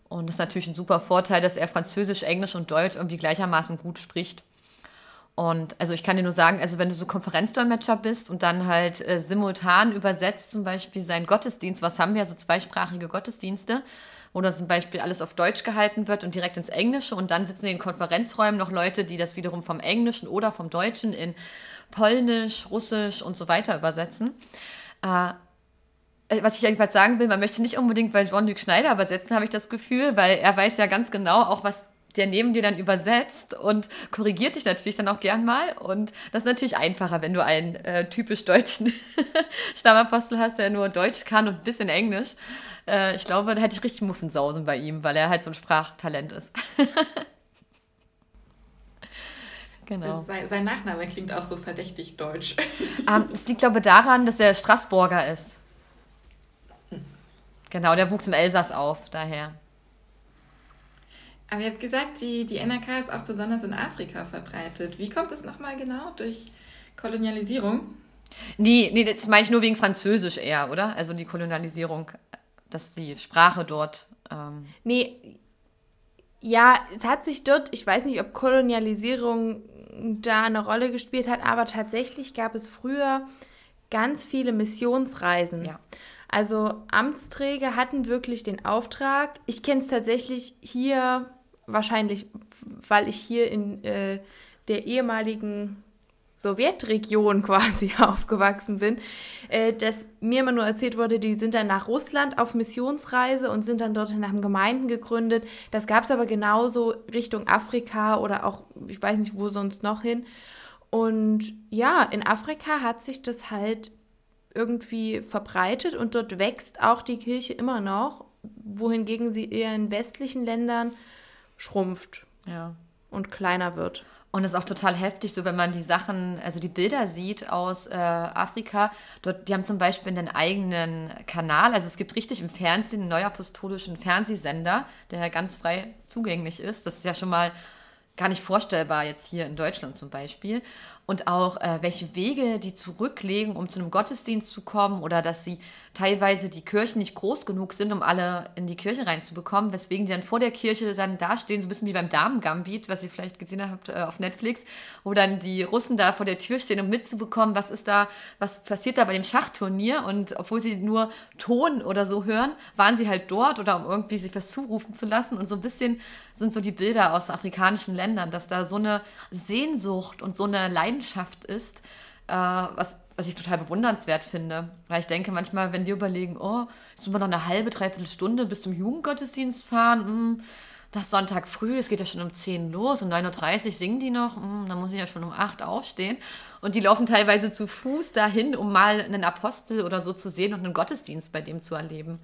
Und das ist natürlich ein super Vorteil, dass er Französisch, Englisch und Deutsch irgendwie gleichermaßen gut spricht. Und also ich kann dir nur sagen, also wenn du so Konferenzdolmetscher bist und dann halt äh, simultan übersetzt zum Beispiel seinen Gottesdienst, was haben wir, so zweisprachige Gottesdienste, wo dann zum Beispiel alles auf Deutsch gehalten wird und direkt ins Englische und dann sitzen in den Konferenzräumen noch Leute, die das wiederum vom Englischen oder vom Deutschen in Polnisch, Russisch und so weiter übersetzen. Äh, was ich jedenfalls sagen will, man möchte nicht unbedingt bei Jean-Luc Schneider übersetzen, habe ich das Gefühl, weil er weiß ja ganz genau auch, was der neben dir dann übersetzt und korrigiert dich natürlich dann auch gern mal. Und das ist natürlich einfacher, wenn du einen äh, typisch deutschen Stammapostel hast, der nur Deutsch kann und ein bisschen Englisch. Äh, ich glaube, da hätte ich richtig Muffensausen bei ihm, weil er halt so ein Sprachtalent ist. genau. Sein, sein, Nachname klingt auch so verdächtig deutsch. ähm, es liegt, glaube ich, daran, dass er Straßburger ist. Genau, der wuchs im Elsass auf, daher. Aber ihr habt gesagt, die, die NRK ist auch besonders in Afrika verbreitet. Wie kommt es nochmal genau? Durch Kolonialisierung? Nee, nee, das meine ich nur wegen Französisch eher, oder? Also die Kolonialisierung, dass die Sprache dort. Ähm nee, ja, es hat sich dort, ich weiß nicht, ob Kolonialisierung da eine Rolle gespielt hat, aber tatsächlich gab es früher ganz viele Missionsreisen. Ja. Also Amtsträger hatten wirklich den Auftrag. Ich kenne es tatsächlich hier wahrscheinlich, weil ich hier in äh, der ehemaligen Sowjetregion quasi aufgewachsen bin, äh, dass mir immer nur erzählt wurde, die sind dann nach Russland auf Missionsreise und sind dann dort nach Gemeinden gegründet. Das gab es aber genauso Richtung Afrika oder auch, ich weiß nicht, wo sonst noch hin. Und ja, in Afrika hat sich das halt irgendwie verbreitet und dort wächst auch die Kirche immer noch, wohingegen sie eher in westlichen Ländern schrumpft ja. und kleiner wird. Und es ist auch total heftig, so wenn man die Sachen, also die Bilder sieht aus äh, Afrika. Dort, die haben zum Beispiel einen eigenen Kanal. Also es gibt richtig im Fernsehen einen neuapostolischen Fernsehsender, der ganz frei zugänglich ist. Das ist ja schon mal gar nicht vorstellbar jetzt hier in Deutschland zum Beispiel. Und auch äh, welche Wege die zurücklegen, um zu einem Gottesdienst zu kommen oder dass sie teilweise die Kirchen nicht groß genug sind, um alle in die Kirche reinzubekommen, weswegen die dann vor der Kirche dann dastehen, so ein bisschen wie beim Damen-Gambit, was ihr vielleicht gesehen habt äh, auf Netflix, wo dann die Russen da vor der Tür stehen, um mitzubekommen, was ist da, was passiert da bei dem Schachturnier. Und obwohl sie nur Ton oder so hören, waren sie halt dort oder um irgendwie sich was zurufen zu lassen und so ein bisschen sind so die Bilder aus afrikanischen Ländern, dass da so eine Sehnsucht und so eine Leidenschaft ist, äh, was, was ich total bewundernswert finde. Weil ich denke manchmal, wenn wir überlegen, oh, jetzt müssen wir noch eine halbe, dreiviertel Stunde bis zum Jugendgottesdienst fahren, mh, hm, das Sonntag früh, es geht ja schon um 10 los, um 9.30 Uhr singen die noch, mh, hm, dann muss ich ja schon um 8 aufstehen. Und die laufen teilweise zu Fuß dahin, um mal einen Apostel oder so zu sehen und einen Gottesdienst bei dem zu erleben.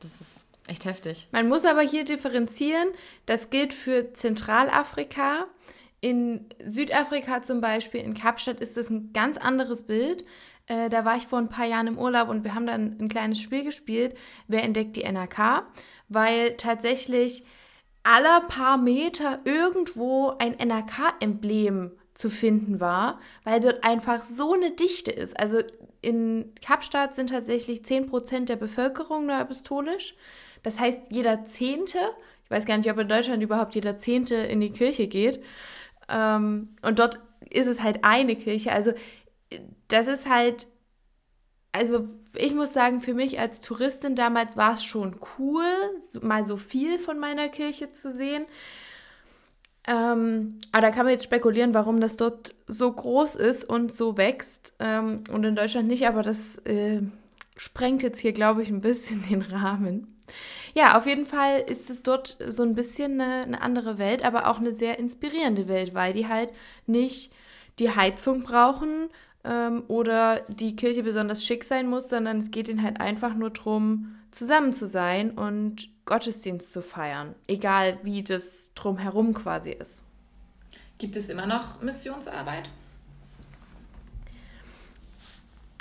Das ist Echt heftig. Man muss aber hier differenzieren. Das gilt für Zentralafrika. In Südafrika zum Beispiel, in Kapstadt, ist das ein ganz anderes Bild. Äh, da war ich vor ein paar Jahren im Urlaub und wir haben dann ein kleines Spiel gespielt. Wer entdeckt die NRK? Weil tatsächlich aller paar Meter irgendwo ein NRK-Emblem zu finden war, weil dort einfach so eine Dichte ist. Also in Kapstadt sind tatsächlich 10% der Bevölkerung neuapostolisch. Das heißt, jeder Zehnte, ich weiß gar nicht, ob in Deutschland überhaupt jeder Zehnte in die Kirche geht. Ähm, und dort ist es halt eine Kirche. Also das ist halt, also ich muss sagen, für mich als Touristin damals war es schon cool, mal so viel von meiner Kirche zu sehen. Ähm, aber da kann man jetzt spekulieren, warum das dort so groß ist und so wächst ähm, und in Deutschland nicht. Aber das äh, sprengt jetzt hier, glaube ich, ein bisschen den Rahmen. Ja, auf jeden Fall ist es dort so ein bisschen eine, eine andere Welt, aber auch eine sehr inspirierende Welt, weil die halt nicht die Heizung brauchen ähm, oder die Kirche besonders schick sein muss, sondern es geht ihnen halt einfach nur darum, zusammen zu sein und Gottesdienst zu feiern, egal wie das drumherum quasi ist. Gibt es immer noch Missionsarbeit?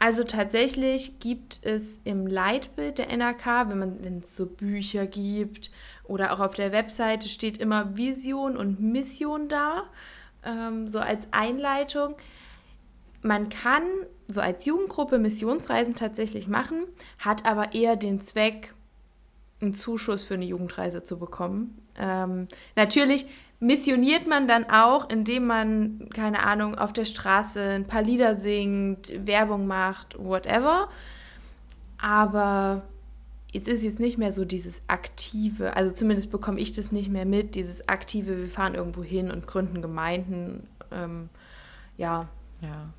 Also tatsächlich gibt es im Leitbild der NRK, wenn man wenn es so Bücher gibt oder auch auf der Webseite steht immer Vision und Mission da, ähm, so als Einleitung. Man kann so als Jugendgruppe Missionsreisen tatsächlich machen, hat aber eher den Zweck, einen Zuschuss für eine Jugendreise zu bekommen. Ähm, natürlich missioniert man dann auch, indem man, keine Ahnung, auf der Straße ein paar Lieder singt, Werbung macht, whatever. Aber es ist jetzt nicht mehr so dieses aktive, also zumindest bekomme ich das nicht mehr mit, dieses aktive, wir fahren irgendwo hin und gründen Gemeinden. Ähm, ja. Ja.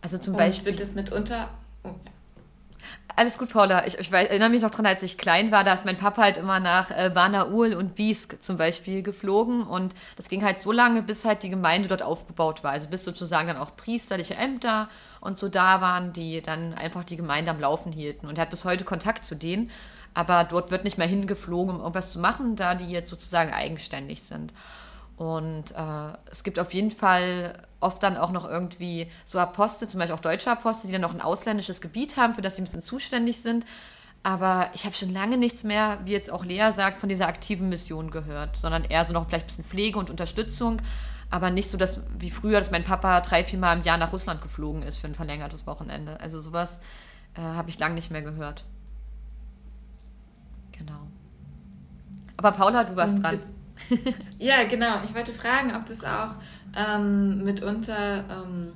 Also zum und Beispiel. wird es mitunter. Oh, ja. Alles gut, Paula. Ich, ich erinnere mich noch daran, als ich klein war, da ist mein Papa halt immer nach äh, Banaul und Biesk zum Beispiel geflogen. Und das ging halt so lange, bis halt die Gemeinde dort aufgebaut war. Also bis sozusagen dann auch priesterliche Ämter und so da waren, die dann einfach die Gemeinde am Laufen hielten. Und er hat bis heute Kontakt zu denen. Aber dort wird nicht mehr hingeflogen, um irgendwas zu machen, da die jetzt sozusagen eigenständig sind. Und äh, es gibt auf jeden Fall oft dann auch noch irgendwie so Apostel, zum Beispiel auch deutsche Apostel, die dann noch ein ausländisches Gebiet haben, für das sie ein bisschen zuständig sind. Aber ich habe schon lange nichts mehr, wie jetzt auch Lea sagt, von dieser aktiven Mission gehört, sondern eher so noch vielleicht ein bisschen Pflege und Unterstützung, aber nicht so, dass wie früher, dass mein Papa drei, vier Mal im Jahr nach Russland geflogen ist für ein verlängertes Wochenende. Also sowas äh, habe ich lange nicht mehr gehört. Genau. Aber Paula, du warst und, dran. Ja, genau. Ich wollte fragen, ob das auch ähm, mitunter ähm,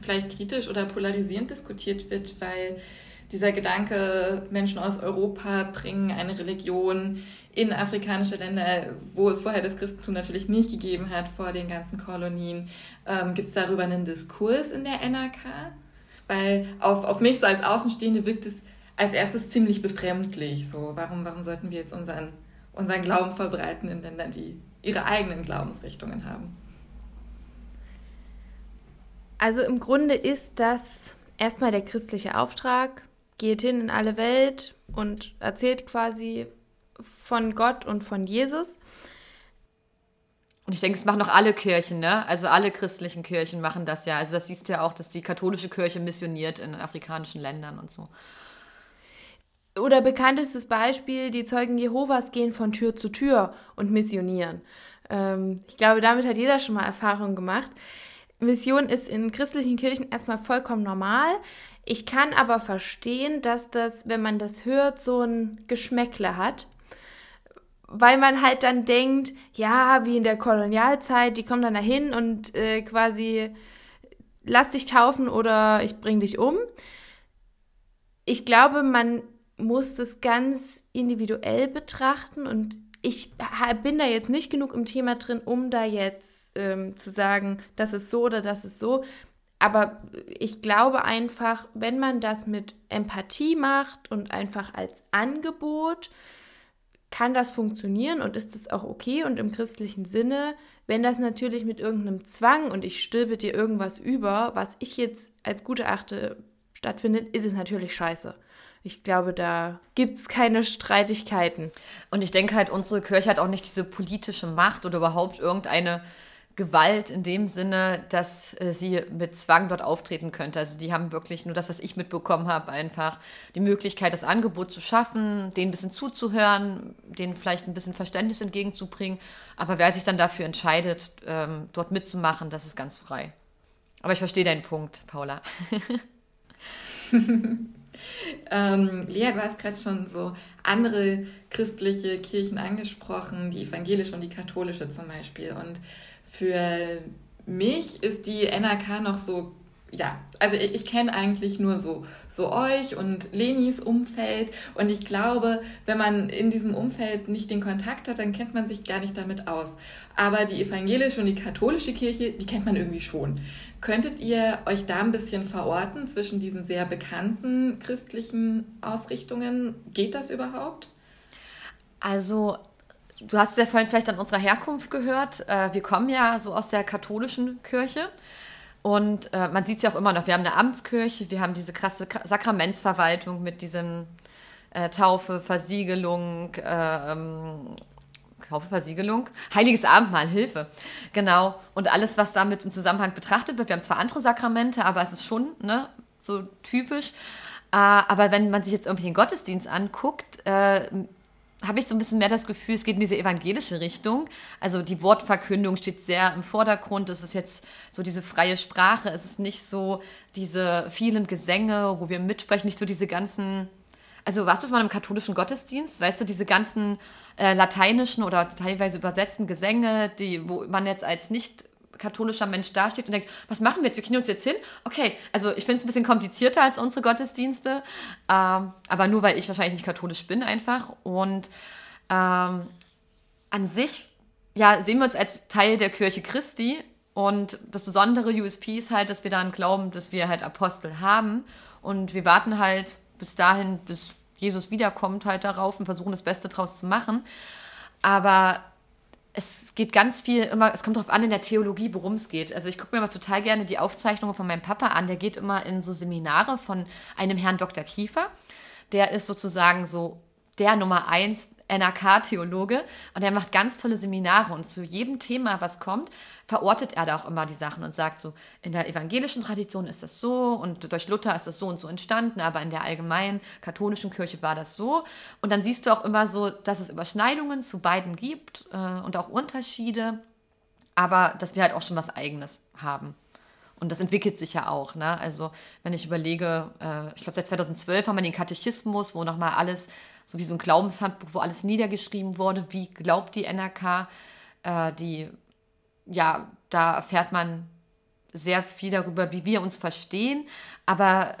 vielleicht kritisch oder polarisierend diskutiert wird, weil dieser Gedanke, Menschen aus Europa bringen eine Religion in afrikanische Länder, wo es vorher das Christentum natürlich nicht gegeben hat, vor den ganzen Kolonien. Ähm, Gibt es darüber einen Diskurs in der NRK? Weil auf, auf mich so als Außenstehende wirkt es als erstes ziemlich befremdlich. So, warum, warum sollten wir jetzt unseren, unseren Glauben verbreiten in Ländern, die ihre eigenen Glaubensrichtungen haben? Also im Grunde ist das erstmal der christliche Auftrag, geht hin in alle Welt und erzählt quasi von Gott und von Jesus. Und ich denke, es machen auch alle Kirchen, ne? Also alle christlichen Kirchen machen das ja. Also das siehst du ja auch, dass die katholische Kirche missioniert in afrikanischen Ländern und so. Oder bekanntestes Beispiel, die Zeugen Jehovas gehen von Tür zu Tür und missionieren. Ähm, ich glaube, damit hat jeder schon mal Erfahrung gemacht. Mission ist in christlichen Kirchen erstmal vollkommen normal. Ich kann aber verstehen, dass das, wenn man das hört, so ein Geschmäckle hat. Weil man halt dann denkt, ja, wie in der Kolonialzeit, die kommen dann dahin und äh, quasi lass dich taufen oder ich bring dich um. Ich glaube, man muss das ganz individuell betrachten und ich bin da jetzt nicht genug im Thema drin, um da jetzt ähm, zu sagen, das ist so oder das ist so. Aber ich glaube einfach, wenn man das mit Empathie macht und einfach als Angebot, kann das funktionieren und ist das auch okay und im christlichen Sinne. Wenn das natürlich mit irgendeinem Zwang und ich stülpe dir irgendwas über, was ich jetzt als gut erachte, stattfindet, ist es natürlich scheiße ich glaube, da gibt es keine Streitigkeiten. Und ich denke halt, unsere Kirche hat auch nicht diese politische Macht oder überhaupt irgendeine Gewalt in dem Sinne, dass äh, sie mit Zwang dort auftreten könnte. Also die haben wirklich nur das, was ich mitbekommen habe, einfach die Möglichkeit, das Angebot zu schaffen, denen ein bisschen zuzuhören, denen vielleicht ein bisschen Verständnis entgegenzubringen. Aber wer sich dann dafür entscheidet, ähm, dort mitzumachen, das ist ganz frei. Aber ich verstehe deinen Punkt, Paula. Ähm, Lea, du hast gerade schon so andere christliche Kirchen angesprochen, die evangelische und die katholische zum Beispiel. Und für mich ist die NRK noch so ja, also ich, ich kenne eigentlich nur so, so euch und Lenis Umfeld und ich glaube, wenn man in diesem Umfeld nicht den Kontakt hat, dann kennt man sich gar nicht damit aus. Aber die evangelische und die katholische Kirche, die kennt man irgendwie schon. Könntet ihr euch da ein bisschen verorten zwischen diesen sehr bekannten christlichen Ausrichtungen? Geht das überhaupt? Also du hast ja vorhin vielleicht an unserer Herkunft gehört. Äh, wir kommen ja so aus der katholischen Kirche. Und äh, man sieht es ja auch immer noch. Wir haben eine Amtskirche, wir haben diese krasse Sakramentsverwaltung mit diesem äh, Taufe, Versiegelung, äh, Taufe, Versiegelung, Heiliges Abendmahl, Hilfe. Genau. Und alles, was damit im Zusammenhang betrachtet wird. Wir haben zwar andere Sakramente, aber es ist schon ne, so typisch. Äh, aber wenn man sich jetzt irgendwie den Gottesdienst anguckt, äh, habe ich so ein bisschen mehr das Gefühl, es geht in diese evangelische Richtung. Also die Wortverkündung steht sehr im Vordergrund. Es ist jetzt so diese freie Sprache. Es ist nicht so diese vielen Gesänge, wo wir mitsprechen, nicht so diese ganzen. Also warst du schon mal im katholischen Gottesdienst? Weißt du, diese ganzen äh, lateinischen oder teilweise übersetzten Gesänge, die, wo man jetzt als nicht katholischer Mensch dasteht und denkt, was machen wir jetzt? Wir knien uns jetzt hin? Okay, also ich finde es ein bisschen komplizierter als unsere Gottesdienste, ähm, aber nur weil ich wahrscheinlich nicht katholisch bin einfach. Und ähm, an sich ja, sehen wir uns als Teil der Kirche Christi. Und das besondere USP ist halt, dass wir daran glauben, dass wir halt Apostel haben. Und wir warten halt bis dahin, bis Jesus wiederkommt, halt darauf und versuchen das Beste draus zu machen. Aber es geht ganz viel immer, es kommt darauf an in der Theologie, worum es geht. Also ich gucke mir immer total gerne die Aufzeichnungen von meinem Papa an. Der geht immer in so Seminare von einem Herrn Dr. Kiefer. Der ist sozusagen so der Nummer eins NRK-Theologe und er macht ganz tolle Seminare und zu jedem Thema, was kommt, verortet er da auch immer die Sachen und sagt so, in der evangelischen Tradition ist das so und durch Luther ist das so und so entstanden, aber in der allgemeinen katholischen Kirche war das so. Und dann siehst du auch immer so, dass es Überschneidungen zu beiden gibt äh, und auch Unterschiede, aber dass wir halt auch schon was Eigenes haben. Und das entwickelt sich ja auch. Ne? Also, wenn ich überlege, äh, ich glaube, seit 2012 haben wir den Katechismus, wo nochmal alles so wie so ein Glaubenshandbuch, wo alles niedergeschrieben wurde, wie glaubt die NRK, äh, die, ja, da erfährt man sehr viel darüber, wie wir uns verstehen, aber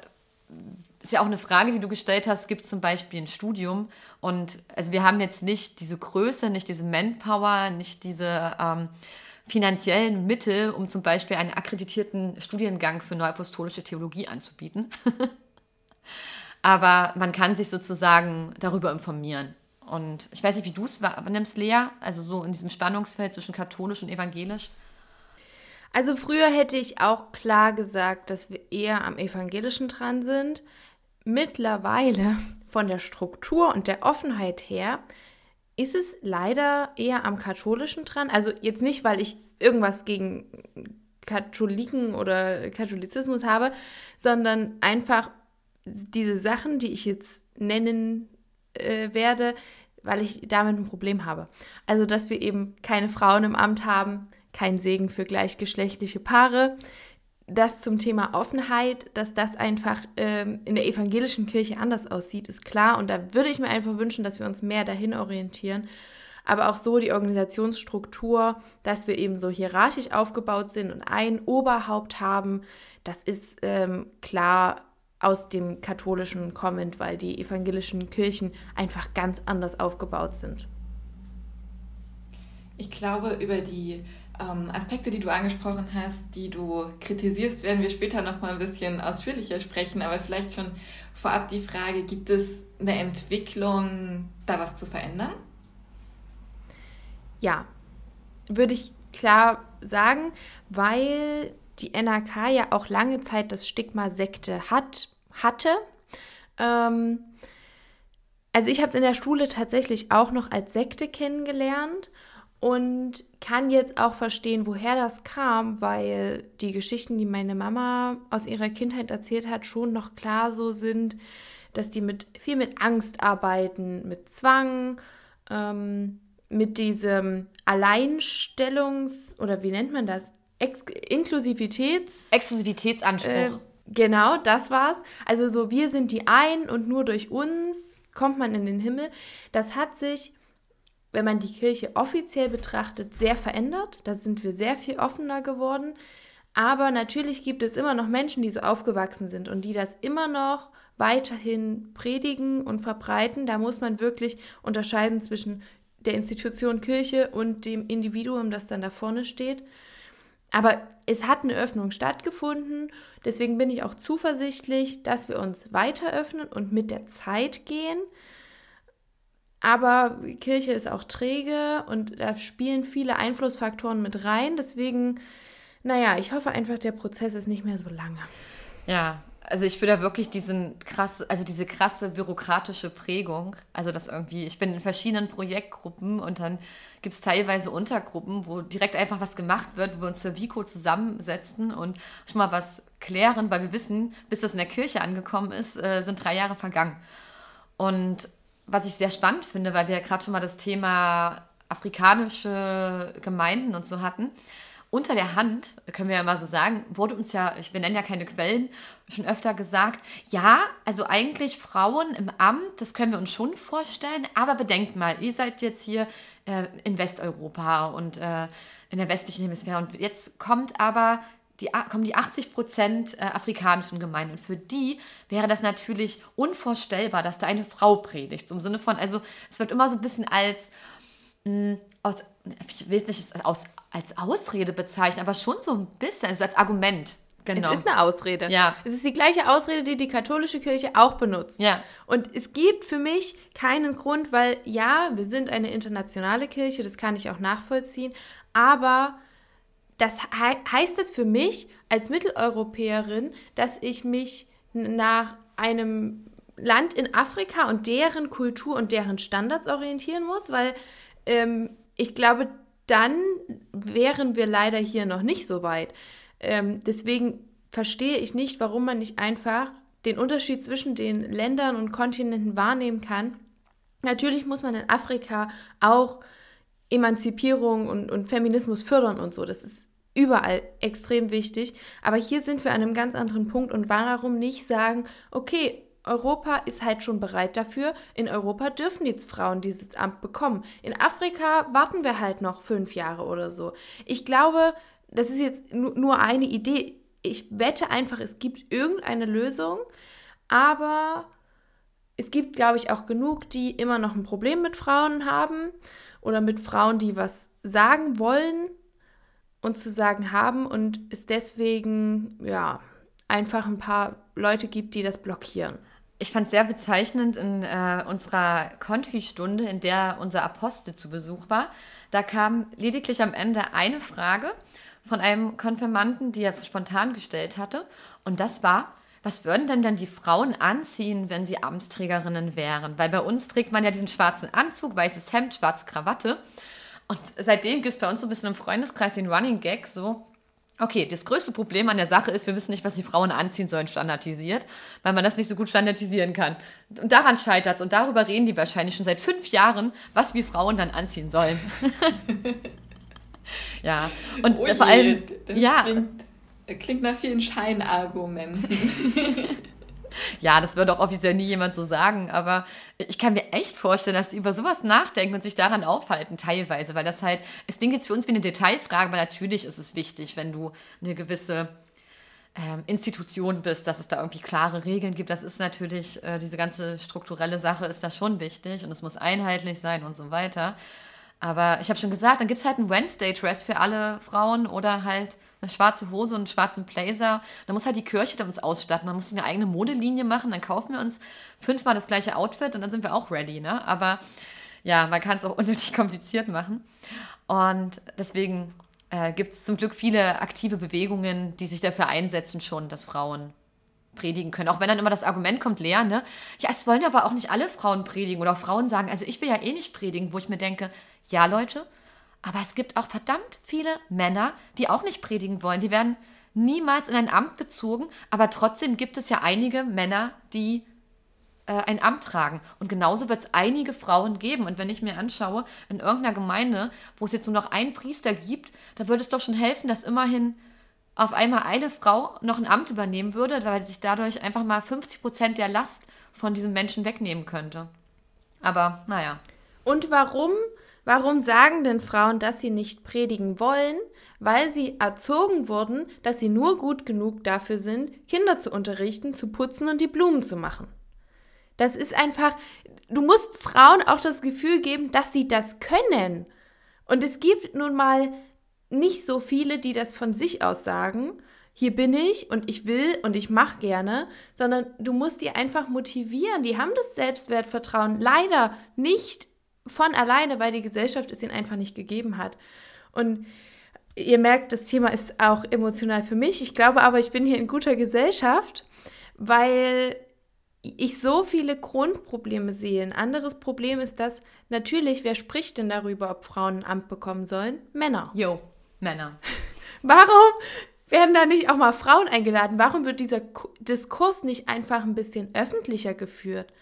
ist ja auch eine Frage, die du gestellt hast, gibt es zum Beispiel ein Studium? Und also wir haben jetzt nicht diese Größe, nicht diese Manpower, nicht diese ähm, finanziellen Mittel, um zum Beispiel einen akkreditierten Studiengang für neuapostolische Theologie anzubieten. Aber man kann sich sozusagen darüber informieren. Und ich weiß nicht, wie du es nimmst, Lea, also so in diesem Spannungsfeld zwischen katholisch und evangelisch. Also früher hätte ich auch klar gesagt, dass wir eher am evangelischen dran sind. Mittlerweile von der Struktur und der Offenheit her ist es leider eher am katholischen dran. Also jetzt nicht, weil ich irgendwas gegen Katholiken oder Katholizismus habe, sondern einfach, diese Sachen, die ich jetzt nennen äh, werde, weil ich damit ein Problem habe. Also, dass wir eben keine Frauen im Amt haben, kein Segen für gleichgeschlechtliche Paare. Das zum Thema Offenheit, dass das einfach ähm, in der evangelischen Kirche anders aussieht, ist klar. Und da würde ich mir einfach wünschen, dass wir uns mehr dahin orientieren. Aber auch so die Organisationsstruktur, dass wir eben so hierarchisch aufgebaut sind und ein Oberhaupt haben, das ist ähm, klar aus dem katholischen kommend, weil die evangelischen Kirchen einfach ganz anders aufgebaut sind. Ich glaube, über die ähm, Aspekte, die du angesprochen hast, die du kritisierst, werden wir später noch mal ein bisschen ausführlicher sprechen. Aber vielleicht schon vorab die Frage: Gibt es eine Entwicklung, da was zu verändern? Ja, würde ich klar sagen, weil die NRK ja auch lange Zeit das Stigma Sekte hat, hatte. Ähm, also ich habe es in der Schule tatsächlich auch noch als Sekte kennengelernt und kann jetzt auch verstehen, woher das kam, weil die Geschichten, die meine Mama aus ihrer Kindheit erzählt hat, schon noch klar so sind, dass die mit viel mit Angst arbeiten, mit Zwang, ähm, mit diesem Alleinstellungs- oder wie nennt man das? Ex Inklusivitäts... Exklusivitätsanspruch. Äh, genau, das war's. Also so, wir sind die einen und nur durch uns kommt man in den Himmel. Das hat sich, wenn man die Kirche offiziell betrachtet, sehr verändert. Da sind wir sehr viel offener geworden. Aber natürlich gibt es immer noch Menschen, die so aufgewachsen sind und die das immer noch weiterhin predigen und verbreiten. Da muss man wirklich unterscheiden zwischen der Institution Kirche und dem Individuum, das dann da vorne steht. Aber es hat eine Öffnung stattgefunden. Deswegen bin ich auch zuversichtlich, dass wir uns weiter öffnen und mit der Zeit gehen. Aber Kirche ist auch träge und da spielen viele Einflussfaktoren mit rein. Deswegen, naja, ich hoffe einfach, der Prozess ist nicht mehr so lange. Ja, also ich spüre da wirklich diesen krass, also diese krasse bürokratische Prägung. Also das irgendwie, ich bin in verschiedenen Projektgruppen und dann gibt es teilweise Untergruppen, wo direkt einfach was gemacht wird, wo wir uns für Vico zusammensetzen und schon mal was klären, weil wir wissen, bis das in der Kirche angekommen ist, äh, sind drei Jahre vergangen. Und was ich sehr spannend finde, weil wir ja gerade schon mal das Thema afrikanische Gemeinden und so hatten. Unter der Hand, können wir ja mal so sagen, wurde uns ja, ich, wir nennen ja keine Quellen, schon öfter gesagt, ja, also eigentlich Frauen im Amt, das können wir uns schon vorstellen, aber bedenkt mal, ihr seid jetzt hier äh, in Westeuropa und äh, in der westlichen Hemisphäre und jetzt kommt aber die, kommen die 80 Prozent äh, afrikanischen Gemeinden. Und für die wäre das natürlich unvorstellbar, dass da eine Frau predigt. Im Sinne von, also es wird immer so ein bisschen als, mh, aus, ich will es nicht aus, als Ausrede bezeichnen, aber schon so ein bisschen, also als Argument. Genau. Es ist eine Ausrede. Ja. Es ist die gleiche Ausrede, die die katholische Kirche auch benutzt. Ja. Und es gibt für mich keinen Grund, weil ja, wir sind eine internationale Kirche, das kann ich auch nachvollziehen, aber das he heißt es für mich als Mitteleuropäerin, dass ich mich nach einem Land in Afrika und deren Kultur und deren Standards orientieren muss, weil ähm, ich glaube, dann wären wir leider hier noch nicht so weit. Ähm, deswegen verstehe ich nicht, warum man nicht einfach den Unterschied zwischen den Ländern und Kontinenten wahrnehmen kann. Natürlich muss man in Afrika auch Emanzipierung und, und Feminismus fördern und so. Das ist überall extrem wichtig. Aber hier sind wir an einem ganz anderen Punkt und warum nicht sagen, okay, Europa ist halt schon bereit dafür. In Europa dürfen jetzt Frauen dieses Amt bekommen. In Afrika warten wir halt noch fünf Jahre oder so. Ich glaube, das ist jetzt nur eine Idee. Ich wette einfach, es gibt irgendeine Lösung, aber es gibt, glaube ich, auch genug, die immer noch ein Problem mit Frauen haben oder mit Frauen, die was sagen wollen und zu sagen haben und es deswegen, ja, einfach ein paar Leute gibt, die das blockieren. Ich fand es sehr bezeichnend in äh, unserer Konfi-Stunde, in der unser Apostel zu Besuch war. Da kam lediglich am Ende eine Frage von einem Konfirmanden, die er spontan gestellt hatte. Und das war, was würden denn dann die Frauen anziehen, wenn sie Amtsträgerinnen wären? Weil bei uns trägt man ja diesen schwarzen Anzug, weißes Hemd, schwarze Krawatte. Und seitdem gibt es bei uns so ein bisschen im Freundeskreis den Running Gag so, okay, das größte Problem an der Sache ist, wir wissen nicht, was die Frauen anziehen sollen, standardisiert, weil man das nicht so gut standardisieren kann. Und daran scheitert es. Und darüber reden die wahrscheinlich schon seit fünf Jahren, was wir Frauen dann anziehen sollen. ja, und oh je, vor allem, ja. Klingt, klingt nach vielen Scheinargumenten. Ja, das würde auch offiziell nie jemand so sagen, aber ich kann mir echt vorstellen, dass sie über sowas nachdenken und sich daran aufhalten, teilweise, weil das halt, es klingt jetzt für uns wie eine Detailfrage, aber natürlich ist es wichtig, wenn du eine gewisse ähm, Institution bist, dass es da irgendwie klare Regeln gibt. Das ist natürlich, äh, diese ganze strukturelle Sache ist da schon wichtig und es muss einheitlich sein und so weiter. Aber ich habe schon gesagt, dann gibt es halt einen Wednesday-Dress für alle Frauen oder halt eine schwarze Hose und einen schwarzen Blazer. Dann muss halt die Kirche uns ausstatten. Dann musst du eine eigene Modelinie machen. Dann kaufen wir uns fünfmal das gleiche Outfit und dann sind wir auch ready. Ne? Aber ja, man kann es auch unnötig kompliziert machen. Und deswegen äh, gibt es zum Glück viele aktive Bewegungen, die sich dafür einsetzen, schon, dass Frauen predigen können. Auch wenn dann immer das Argument kommt, Lea, ne? Ja, es wollen aber auch nicht alle Frauen predigen oder Frauen sagen, also ich will ja eh nicht predigen, wo ich mir denke, ja, Leute, aber es gibt auch verdammt viele Männer, die auch nicht predigen wollen. Die werden niemals in ein Amt bezogen, aber trotzdem gibt es ja einige Männer, die äh, ein Amt tragen. Und genauso wird es einige Frauen geben. Und wenn ich mir anschaue, in irgendeiner Gemeinde, wo es jetzt nur noch einen Priester gibt, da würde es doch schon helfen, dass immerhin auf einmal eine Frau noch ein Amt übernehmen würde, weil sich dadurch einfach mal 50 Prozent der Last von diesem Menschen wegnehmen könnte. Aber naja. Und warum Warum sagen denn Frauen, dass sie nicht predigen wollen? Weil sie erzogen wurden, dass sie nur gut genug dafür sind, Kinder zu unterrichten, zu putzen und die Blumen zu machen. Das ist einfach, du musst Frauen auch das Gefühl geben, dass sie das können. Und es gibt nun mal nicht so viele, die das von sich aus sagen. Hier bin ich und ich will und ich mache gerne, sondern du musst die einfach motivieren. Die haben das Selbstwertvertrauen leider nicht von alleine, weil die Gesellschaft es ihnen einfach nicht gegeben hat. Und ihr merkt, das Thema ist auch emotional für mich. Ich glaube aber, ich bin hier in guter Gesellschaft, weil ich so viele Grundprobleme sehe. Ein anderes Problem ist, dass natürlich, wer spricht denn darüber, ob Frauen ein Amt bekommen sollen? Männer. Jo, Männer. Warum werden da nicht auch mal Frauen eingeladen? Warum wird dieser Diskurs nicht einfach ein bisschen öffentlicher geführt?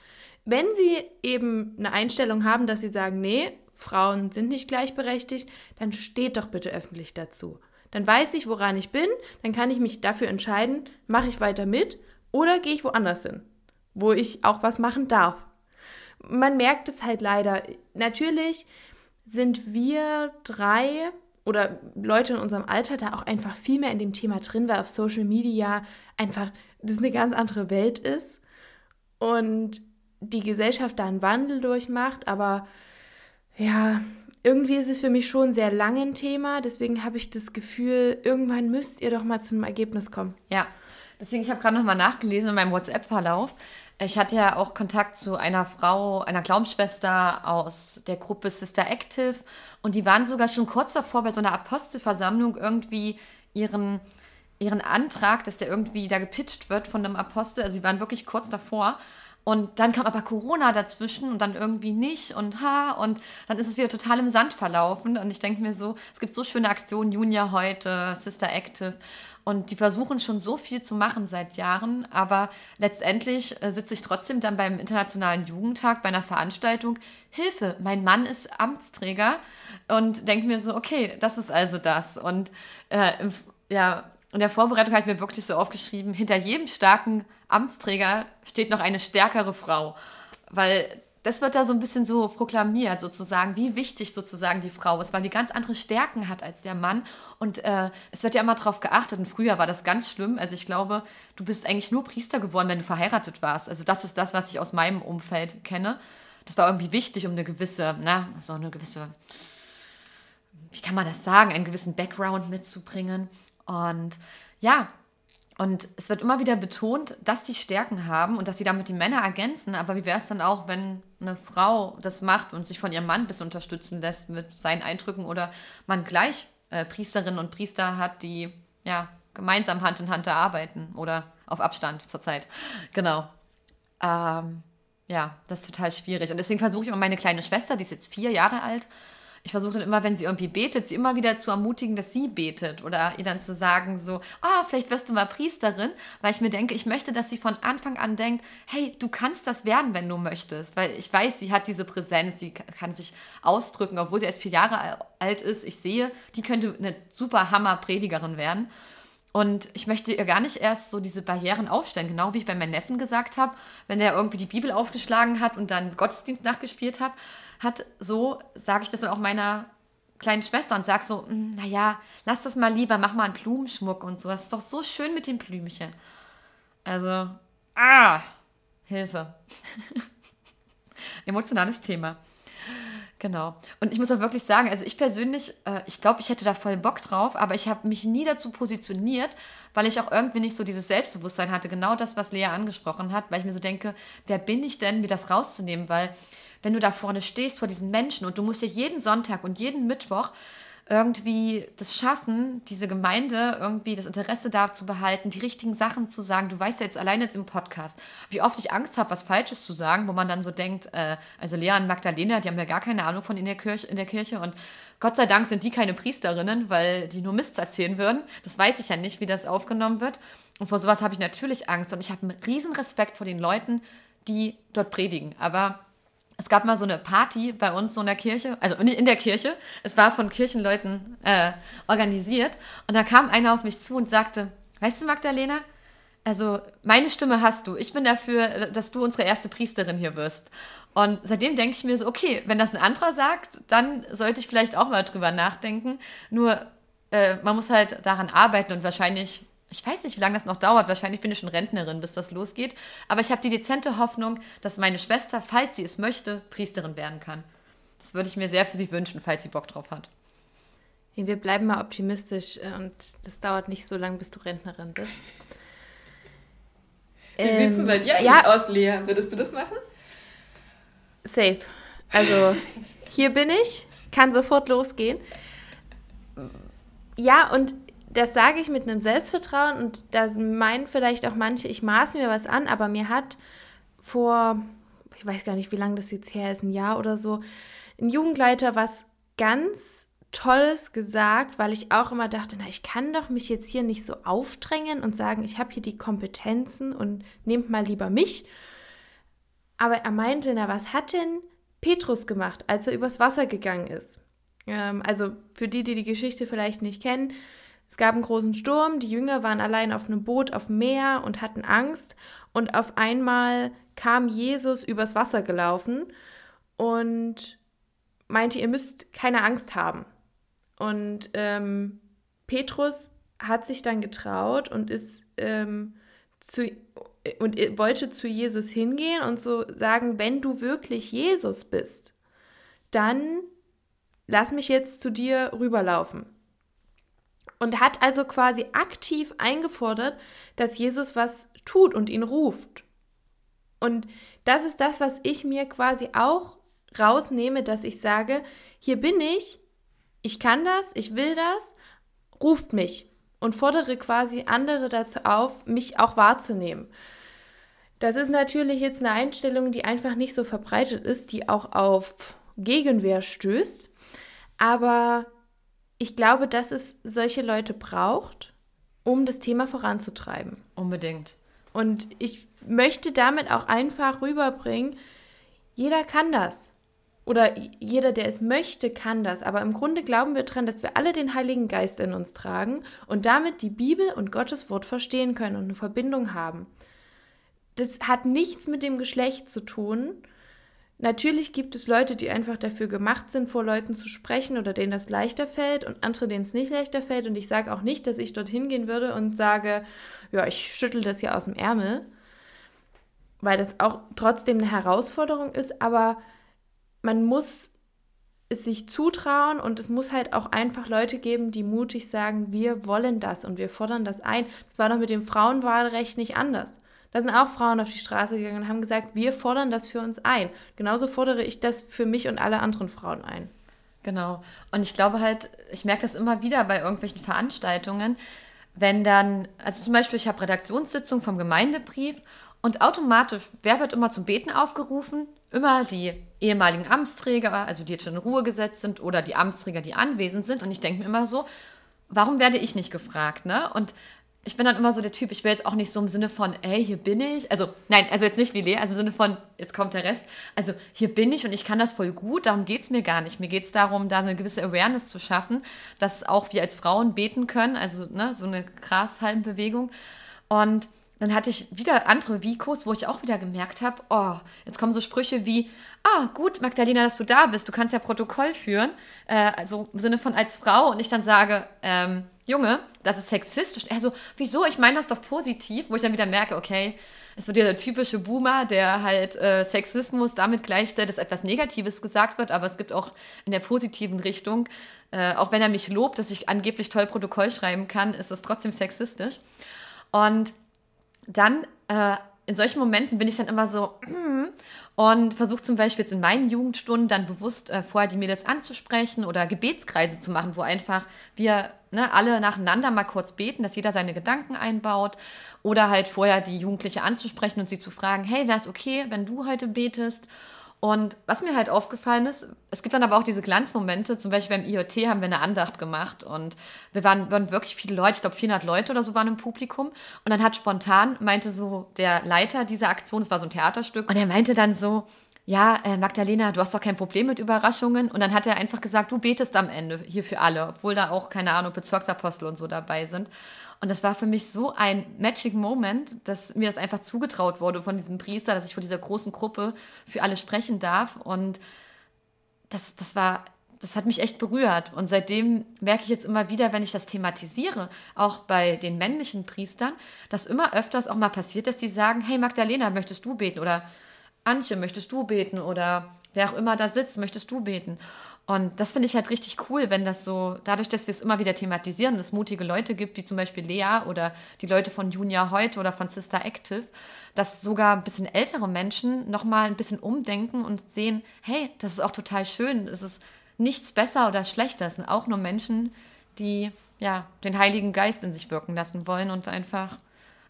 Wenn sie eben eine Einstellung haben, dass sie sagen, nee, Frauen sind nicht gleichberechtigt, dann steht doch bitte öffentlich dazu. Dann weiß ich, woran ich bin, dann kann ich mich dafür entscheiden, mache ich weiter mit oder gehe ich woanders hin, wo ich auch was machen darf. Man merkt es halt leider. Natürlich sind wir drei oder Leute in unserem Alter da auch einfach viel mehr in dem Thema drin, weil auf Social Media einfach das eine ganz andere Welt ist und die Gesellschaft da einen Wandel durchmacht, aber ja, irgendwie ist es für mich schon sehr lange ein Thema, deswegen habe ich das Gefühl, irgendwann müsst ihr doch mal zu einem Ergebnis kommen. Ja, deswegen, ich habe gerade nochmal nachgelesen in meinem WhatsApp-Verlauf. Ich hatte ja auch Kontakt zu einer Frau, einer Glaubensschwester aus der Gruppe Sister Active und die waren sogar schon kurz davor bei so einer Apostelversammlung irgendwie ihren, ihren Antrag, dass der irgendwie da gepitcht wird von einem Apostel, also sie waren wirklich kurz davor und dann kam aber Corona dazwischen und dann irgendwie nicht und ha, und dann ist es wieder total im Sand verlaufen. Und ich denke mir so, es gibt so schöne Aktionen, Junior heute, Sister Active. Und die versuchen schon so viel zu machen seit Jahren, aber letztendlich äh, sitze ich trotzdem dann beim Internationalen Jugendtag bei einer Veranstaltung. Hilfe, mein Mann ist Amtsträger und denke mir so, okay, das ist also das. Und äh, ja, in der Vorbereitung habe ich mir wirklich so aufgeschrieben, hinter jedem starken Amtsträger steht noch eine stärkere Frau. Weil das wird da so ein bisschen so proklamiert, sozusagen, wie wichtig sozusagen die Frau ist, weil die ganz andere Stärken hat als der Mann. Und äh, es wird ja immer darauf geachtet. Und früher war das ganz schlimm. Also ich glaube, du bist eigentlich nur Priester geworden, wenn du verheiratet warst. Also das ist das, was ich aus meinem Umfeld kenne. Das war irgendwie wichtig, um eine gewisse, na, so eine gewisse, wie kann man das sagen, einen gewissen Background mitzubringen. Und ja, und es wird immer wieder betont, dass die Stärken haben und dass sie damit die Männer ergänzen. Aber wie wäre es dann auch, wenn eine Frau das macht und sich von ihrem Mann bis unterstützen lässt mit seinen Eindrücken oder man gleich äh, Priesterinnen und Priester hat, die ja gemeinsam Hand in Hand da arbeiten oder auf Abstand zurzeit. Genau. Ähm, ja, das ist total schwierig. Und deswegen versuche ich immer meine kleine Schwester, die ist jetzt vier Jahre alt, ich versuche dann immer, wenn sie irgendwie betet, sie immer wieder zu ermutigen, dass sie betet oder ihr dann zu sagen, so, ah, oh, vielleicht wirst du mal Priesterin, weil ich mir denke, ich möchte, dass sie von Anfang an denkt, hey, du kannst das werden, wenn du möchtest, weil ich weiß, sie hat diese Präsenz, sie kann sich ausdrücken, obwohl sie erst vier Jahre alt ist. Ich sehe, die könnte eine super Hammer-Predigerin werden. Und ich möchte ihr gar nicht erst so diese Barrieren aufstellen, genau wie ich bei meinem Neffen gesagt habe, wenn er irgendwie die Bibel aufgeschlagen hat und dann Gottesdienst nachgespielt hat, hat so, sage ich das dann auch meiner kleinen Schwester und sage so, hm, naja, lass das mal lieber, mach mal einen Blumenschmuck und so. Das ist doch so schön mit den Blümchen. Also, ah, Hilfe. Emotionales Thema. Genau. Und ich muss auch wirklich sagen, also ich persönlich, äh, ich glaube, ich hätte da voll Bock drauf, aber ich habe mich nie dazu positioniert, weil ich auch irgendwie nicht so dieses Selbstbewusstsein hatte. Genau das, was Lea angesprochen hat, weil ich mir so denke, wer bin ich denn, mir das rauszunehmen? Weil wenn du da vorne stehst vor diesen Menschen und du musst ja jeden Sonntag und jeden Mittwoch irgendwie das schaffen, diese Gemeinde irgendwie das Interesse da zu behalten, die richtigen Sachen zu sagen. Du weißt ja jetzt alleine jetzt im Podcast, wie oft ich Angst habe, was Falsches zu sagen, wo man dann so denkt, äh, also Lea und Magdalena, die haben ja gar keine Ahnung von in der Kirche, in der Kirche und Gott sei Dank sind die keine Priesterinnen, weil die nur Mist erzählen würden. Das weiß ich ja nicht, wie das aufgenommen wird. Und vor sowas habe ich natürlich Angst und ich habe einen riesen Respekt vor den Leuten, die dort predigen. Aber es gab mal so eine Party bei uns so in der Kirche, also nicht in der Kirche, es war von Kirchenleuten äh, organisiert. Und da kam einer auf mich zu und sagte, weißt du, Magdalena, also meine Stimme hast du. Ich bin dafür, dass du unsere erste Priesterin hier wirst. Und seitdem denke ich mir so, okay, wenn das ein anderer sagt, dann sollte ich vielleicht auch mal drüber nachdenken. Nur äh, man muss halt daran arbeiten und wahrscheinlich ich weiß nicht, wie lange das noch dauert. Wahrscheinlich bin ich schon Rentnerin, bis das losgeht. Aber ich habe die dezente Hoffnung, dass meine Schwester, falls sie es möchte, Priesterin werden kann. Das würde ich mir sehr für sie wünschen, falls sie Bock drauf hat. Wir bleiben mal optimistisch äh, und das dauert nicht so lange, bis du Rentnerin bist. Wie ähm, sieht es denn bei dir ja, aus, Lea? Würdest du das machen? Safe. Also, hier bin ich, kann sofort losgehen. Ja, und das sage ich mit einem Selbstvertrauen und da meinen vielleicht auch manche, ich maß mir was an, aber mir hat vor, ich weiß gar nicht, wie lange das jetzt her ist, ein Jahr oder so, ein Jugendleiter was ganz Tolles gesagt, weil ich auch immer dachte, na, ich kann doch mich jetzt hier nicht so aufdrängen und sagen, ich habe hier die Kompetenzen und nehmt mal lieber mich. Aber er meinte, na, was hat denn Petrus gemacht, als er übers Wasser gegangen ist? Ähm, also für die, die die Geschichte vielleicht nicht kennen, Es gab einen großen Sturm, die Jünger waren allein auf einem Boot auf dem Meer und hatten Angst. Und auf einmal kam Jesus übers Wasser gelaufen und meinte, ihr müsst keine Angst haben. Und ähm, Petrus hat sich dann getraut und ist ähm, zu und wollte zu Jesus hingehen und so sagen, wenn du wirklich Jesus bist, dann lass mich jetzt zu dir rüberlaufen. Und hat also quasi aktiv eingefordert, dass Jesus was tut und ihn ruft. Und das ist das, was ich mir quasi auch rausnehme, dass ich sage, hier bin ich, ich kann das, ich will das, ruft mich und fordere quasi andere dazu auf, mich auch wahrzunehmen. Das ist natürlich jetzt eine Einstellung, die einfach nicht so verbreitet ist, die auch auf Gegenwehr stößt. Aber ich glaube, dass es solche Leute braucht, um das Thema voranzutreiben. Unbedingt. Und ich möchte damit auch einfach rüberbringen, jeder kann das. Oder jeder, der es möchte, kann das. Aber im Grunde glauben wir daran, dass wir alle den Heiligen Geist in uns tragen und damit die Bibel und Gottes Wort verstehen können und eine Verbindung haben. Das hat nichts mit dem Geschlecht zu tun. Natürlich gibt es Leute, die einfach dafür gemacht sind, vor Leuten zu sprechen oder denen das leichter fällt und andere, denen es nicht leichter fällt. Und ich sage auch nicht, dass ich dorthin gehen würde und sage, ja, ich schüttel das hier aus dem Ärmel, weil das auch trotzdem eine Herausforderung ist, aber man muss es sich zutrauen und es muss halt auch einfach Leute geben, die mutig sagen, wir wollen das und wir fordern das ein. Das war doch mit dem Frauenwahlrecht nicht anders. Da sind auch Frauen auf die Straße gegangen und haben gesagt, wir fordern das für uns ein. Genauso fordere ich das für mich und alle anderen Frauen ein. Genau. Und ich glaube halt, ich merke das immer wieder bei irgendwelchen Veranstaltungen, wenn dann, also zum Beispiel, ich habe Redaktionssitzung vom Gemeindebrief und automatisch, wer wird immer zum Beten aufgerufen? Immer die ehemaligen Amtsträger, also die jetzt schon in Ruhe gesetzt sind oder die Amtsträger, die anwesend sind. Und ich denke mir immer so, warum werde ich nicht gefragt? Ne? Und ich bin dann immer so der Typ, ich will jetzt auch nicht so im Sinne von, ey, hier bin ich. Also, nein, also jetzt nicht wie Lea, also im Sinne von, jetzt kommt der Rest. Also, hier bin ich und ich kann das voll gut, darum geht es mir gar nicht. Mir geht es darum, da eine gewisse Awareness zu schaffen, dass auch wir als Frauen beten können, also ne, so eine Grashalmbewegung. Und dann hatte ich wieder andere Vikos, wo ich auch wieder gemerkt habe, oh, jetzt kommen so Sprüche wie, ah, gut, Magdalena, dass du da bist, du kannst ja Protokoll führen, äh, also im Sinne von als Frau und ich dann sage, ähm, Junge, das ist sexistisch. Er so, wieso? Ich meine das doch positiv, wo ich dann wieder merke, okay, ist so dieser typische Boomer, der halt äh, Sexismus damit gleichstellt, dass etwas Negatives gesagt wird, aber es gibt auch in der positiven Richtung, äh, auch wenn er mich lobt, dass ich angeblich toll Protokoll schreiben kann, ist es trotzdem sexistisch. Und dann äh, in solchen Momenten bin ich dann immer so mm, und versuche zum Beispiel jetzt in meinen Jugendstunden dann bewusst äh, vorher die Mädels anzusprechen oder Gebetskreise zu machen, wo einfach wir ne, alle nacheinander mal kurz beten, dass jeder seine Gedanken einbaut oder halt vorher die Jugendliche anzusprechen und sie zu fragen, hey, wäre es okay, wenn du heute betest? Und was mir halt aufgefallen ist, es gibt dann aber auch diese Glanzmomente, zum Beispiel beim IoT haben wir eine Andacht gemacht und wir waren, waren wirklich viele Leute, ich glaube 400 Leute oder so waren im Publikum und dann hat spontan, meinte so der Leiter dieser Aktion, es war so ein Theaterstück und er meinte dann so, ja, äh, Magdalena, du hast doch kein Problem mit Überraschungen. Und dann hat er einfach gesagt, du betest am Ende hier für alle, obwohl da auch, keine Ahnung, Bezirksapostel und so dabei sind. Und das war für mich so ein Magic Moment, dass mir das einfach zugetraut wurde von diesem Priester, dass ich vor dieser großen Gruppe für alle sprechen darf. Und das, das war, das hat mich echt berührt. Und seitdem merke ich jetzt immer wieder, wenn ich das thematisiere, auch bei den männlichen Priestern, dass immer öfters auch mal passiert, dass die sagen, hey Magdalena, möchtest du beten? Oder Antje, möchtest du beten? Oder wer auch immer da sitzt, möchtest du beten? Und das finde ich halt richtig cool, wenn das so, dadurch, dass wir es immer wieder thematisieren und es mutige Leute gibt, wie zum Beispiel Lea oder die Leute von Junior heute oder von Sister Active, dass sogar ein bisschen ältere Menschen nochmal ein bisschen umdenken und sehen, hey, das ist auch total schön, es ist nichts besser oder schlechter, es sind auch nur Menschen, die ja den Heiligen Geist in sich wirken lassen wollen und einfach